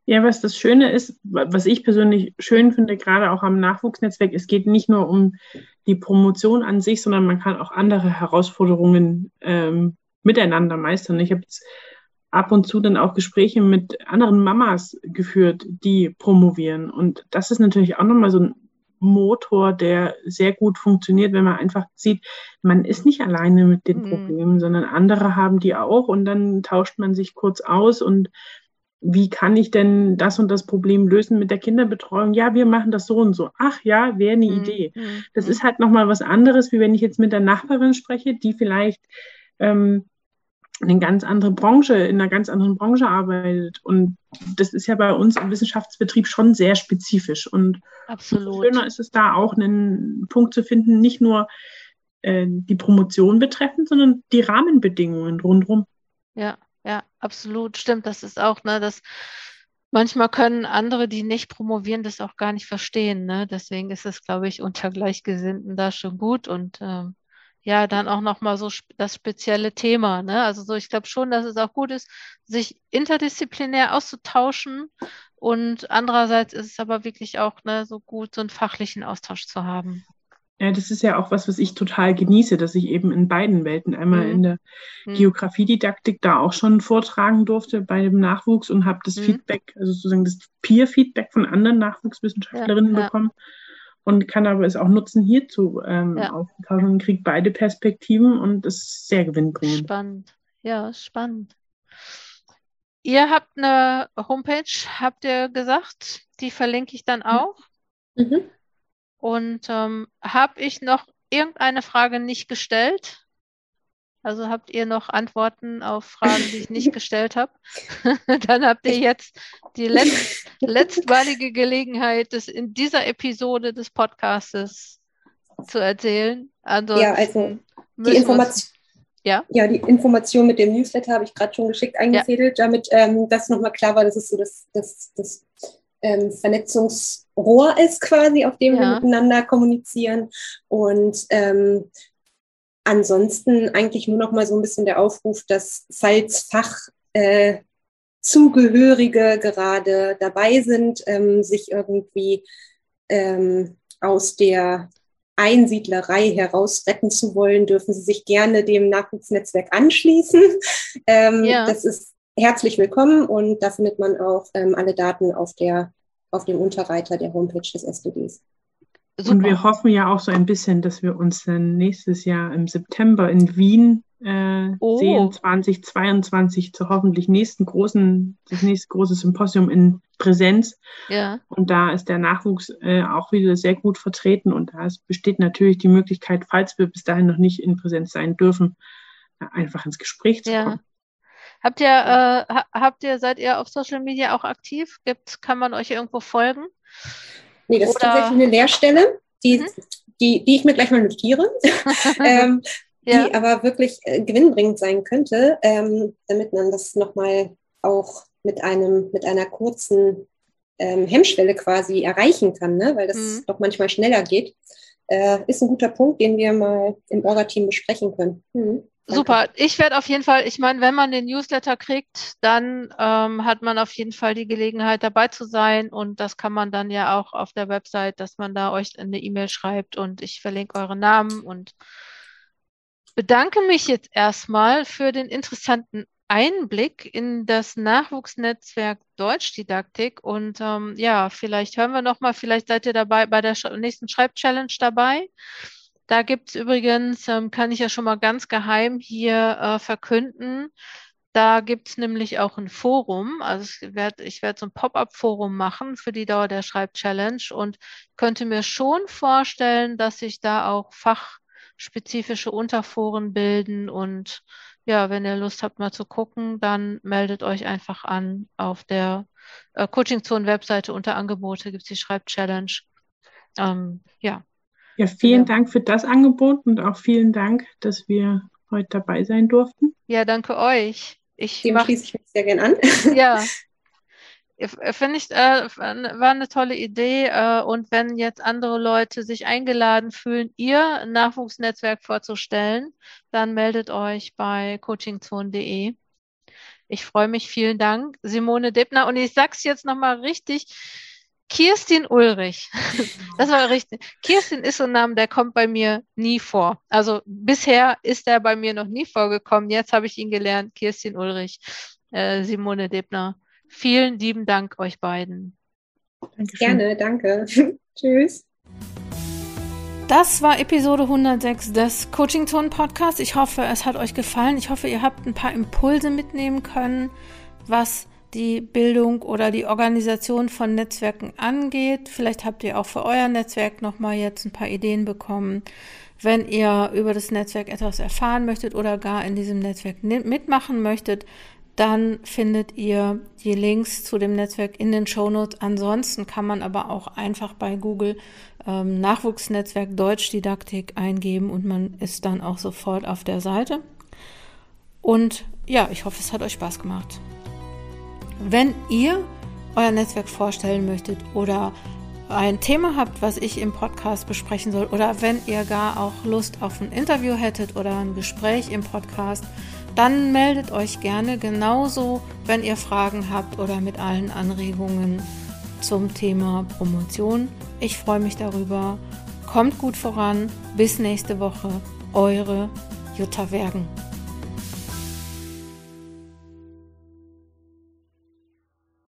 Ja, was das Schöne ist, was ich persönlich schön finde, gerade auch am Nachwuchsnetzwerk, es geht nicht nur um die Promotion an sich, sondern man kann auch andere Herausforderungen ähm, miteinander meistern. Ich habe jetzt ab und zu dann auch Gespräche mit anderen Mamas geführt, die promovieren. Und das ist natürlich auch nochmal so ein Motor, der sehr gut funktioniert, wenn man einfach sieht, man ist nicht alleine mit den mhm. Problemen, sondern andere haben die auch und dann tauscht man sich kurz aus und wie kann ich denn das und das Problem lösen mit der Kinderbetreuung? Ja, wir machen das so und so. Ach ja, wäre eine mhm. Idee. Mhm. Das ist halt nochmal was anderes, wie wenn ich jetzt mit der Nachbarin spreche, die vielleicht ähm, eine ganz andere Branche, in einer ganz anderen Branche arbeitet. Und das ist ja bei uns im Wissenschaftsbetrieb schon sehr spezifisch. Und Absolut. schöner ist es da auch, einen Punkt zu finden, nicht nur äh, die Promotion betreffend, sondern die Rahmenbedingungen rundherum. Ja, absolut. Stimmt, das ist auch, ne, das manchmal können andere, die nicht promovieren, das auch gar nicht verstehen. Ne? Deswegen ist es, glaube ich, unter Gleichgesinnten da schon gut und ähm, ja, dann auch nochmal so das spezielle Thema. Ne? Also so, ich glaube schon, dass es auch gut ist, sich interdisziplinär auszutauschen und andererseits ist es aber wirklich auch ne, so gut, so einen fachlichen Austausch zu haben. Ja, das ist ja auch was, was ich total genieße, dass ich eben in beiden Welten, einmal mhm. in der mhm. Geografiedidaktik da auch schon vortragen durfte bei dem Nachwuchs und habe das mhm. Feedback, also sozusagen das Peer-Feedback von anderen Nachwuchswissenschaftlerinnen ja, ja. bekommen und kann aber es auch nutzen, hierzu ähm, ja. austauschen und kriege beide Perspektiven und das ist sehr gewinnbringend. Spannend, ja, spannend. Ihr habt eine Homepage, habt ihr gesagt, die verlinke ich dann auch. Mhm. Und ähm, habe ich noch irgendeine Frage nicht gestellt? Also habt ihr noch Antworten auf Fragen, die ich nicht gestellt habe? Dann habt ihr jetzt die letzt, letztmalige Gelegenheit, das in dieser Episode des Podcastes zu erzählen. Ansonsten ja, also die Information. Ja? ja, die Information mit dem Newsletter habe ich gerade schon geschickt eingefädelt, ja. damit ähm, das nochmal klar war, dass es so das, das, das ähm, Vernetzungsrohr ist quasi, auf dem ja. wir miteinander kommunizieren. Und ähm, ansonsten eigentlich nur noch mal so ein bisschen der Aufruf, dass falls Fachzugehörige äh, gerade dabei sind, ähm, sich irgendwie ähm, aus der Einsiedlerei heraus retten zu wollen, dürfen Sie sich gerne dem Nachwuchsnetzwerk anschließen. Ähm, ja. Das ist herzlich willkommen und da findet man auch ähm, alle Daten auf, der, auf dem Unterreiter der Homepage des SDGs. Super. Und wir hoffen ja auch so ein bisschen, dass wir uns dann nächstes Jahr im September in Wien äh, oh. sehen, 2022 zur hoffentlich nächsten großen, das nächste große Symposium in Präsenz. Ja. Und da ist der Nachwuchs äh, auch wieder sehr gut vertreten und da besteht natürlich die Möglichkeit, falls wir bis dahin noch nicht in Präsenz sein dürfen, einfach ins Gespräch zu kommen. Habt ihr, äh, habt ihr, seid ihr auf Social Media auch aktiv? Gibt, kann man euch irgendwo folgen? Nee, das Oder? ist tatsächlich eine Lehrstelle, die, mhm. die, die ich mir gleich mal notiere, ähm, ja. die aber wirklich äh, gewinnbringend sein könnte, ähm, damit man das nochmal auch mit einem, mit einer kurzen ähm, Hemmschwelle quasi erreichen kann, ne? weil das mhm. doch manchmal schneller geht. Äh, ist ein guter Punkt, den wir mal im Orga-Team besprechen können. Mhm. Super. Ich werde auf jeden Fall, ich meine, wenn man den Newsletter kriegt, dann ähm, hat man auf jeden Fall die Gelegenheit dabei zu sein und das kann man dann ja auch auf der Website, dass man da euch eine E-Mail schreibt und ich verlinke eure Namen und bedanke mich jetzt erstmal für den interessanten Einblick in das Nachwuchsnetzwerk Deutschdidaktik und ähm, ja, vielleicht hören wir noch mal, vielleicht seid ihr dabei bei der nächsten Schreibchallenge dabei. Da gibt es übrigens, ähm, kann ich ja schon mal ganz geheim hier äh, verkünden, da gibt es nämlich auch ein Forum. Also ich werde ich werd so ein Pop-up-Forum machen für die Dauer der Schreib-Challenge und könnte mir schon vorstellen, dass sich da auch fachspezifische Unterforen bilden. Und ja, wenn ihr Lust habt, mal zu gucken, dann meldet euch einfach an auf der äh, Coaching Zone Webseite unter Angebote gibt es die Schreib-Challenge. Ähm, ja, ja, vielen genau. Dank für das Angebot und auch vielen Dank, dass wir heute dabei sein durften. Ja, danke euch. Ich Dem mach, schließe ich mich sehr gern an. Ja, finde ich, äh, war eine tolle Idee. Äh, und wenn jetzt andere Leute sich eingeladen fühlen, ihr Nachwuchsnetzwerk vorzustellen, dann meldet euch bei coachingzone.de. Ich freue mich, vielen Dank, Simone Deppner. Und ich sage es jetzt nochmal richtig, Kirstin Ulrich. Das war richtig. Kirstin ist so ein Name, der kommt bei mir nie vor. Also bisher ist er bei mir noch nie vorgekommen. Jetzt habe ich ihn gelernt. Kirstin Ulrich, äh, Simone Debner. Vielen lieben Dank euch beiden. Dankeschön. Gerne, danke. Tschüss. Das war Episode 106 des Coaching Zone Podcasts. Ich hoffe, es hat euch gefallen. Ich hoffe, ihr habt ein paar Impulse mitnehmen können, was die Bildung oder die Organisation von Netzwerken angeht. Vielleicht habt ihr auch für euer Netzwerk nochmal jetzt ein paar Ideen bekommen. Wenn ihr über das Netzwerk etwas erfahren möchtet oder gar in diesem Netzwerk mitmachen möchtet, dann findet ihr die Links zu dem Netzwerk in den Shownotes. Ansonsten kann man aber auch einfach bei Google ähm, Nachwuchsnetzwerk Deutschdidaktik eingeben und man ist dann auch sofort auf der Seite. Und ja, ich hoffe, es hat euch Spaß gemacht. Wenn ihr euer Netzwerk vorstellen möchtet oder ein Thema habt, was ich im Podcast besprechen soll, oder wenn ihr gar auch Lust auf ein Interview hättet oder ein Gespräch im Podcast, dann meldet euch gerne genauso, wenn ihr Fragen habt oder mit allen Anregungen zum Thema Promotion. Ich freue mich darüber. Kommt gut voran. Bis nächste Woche. Eure Jutta Wergen.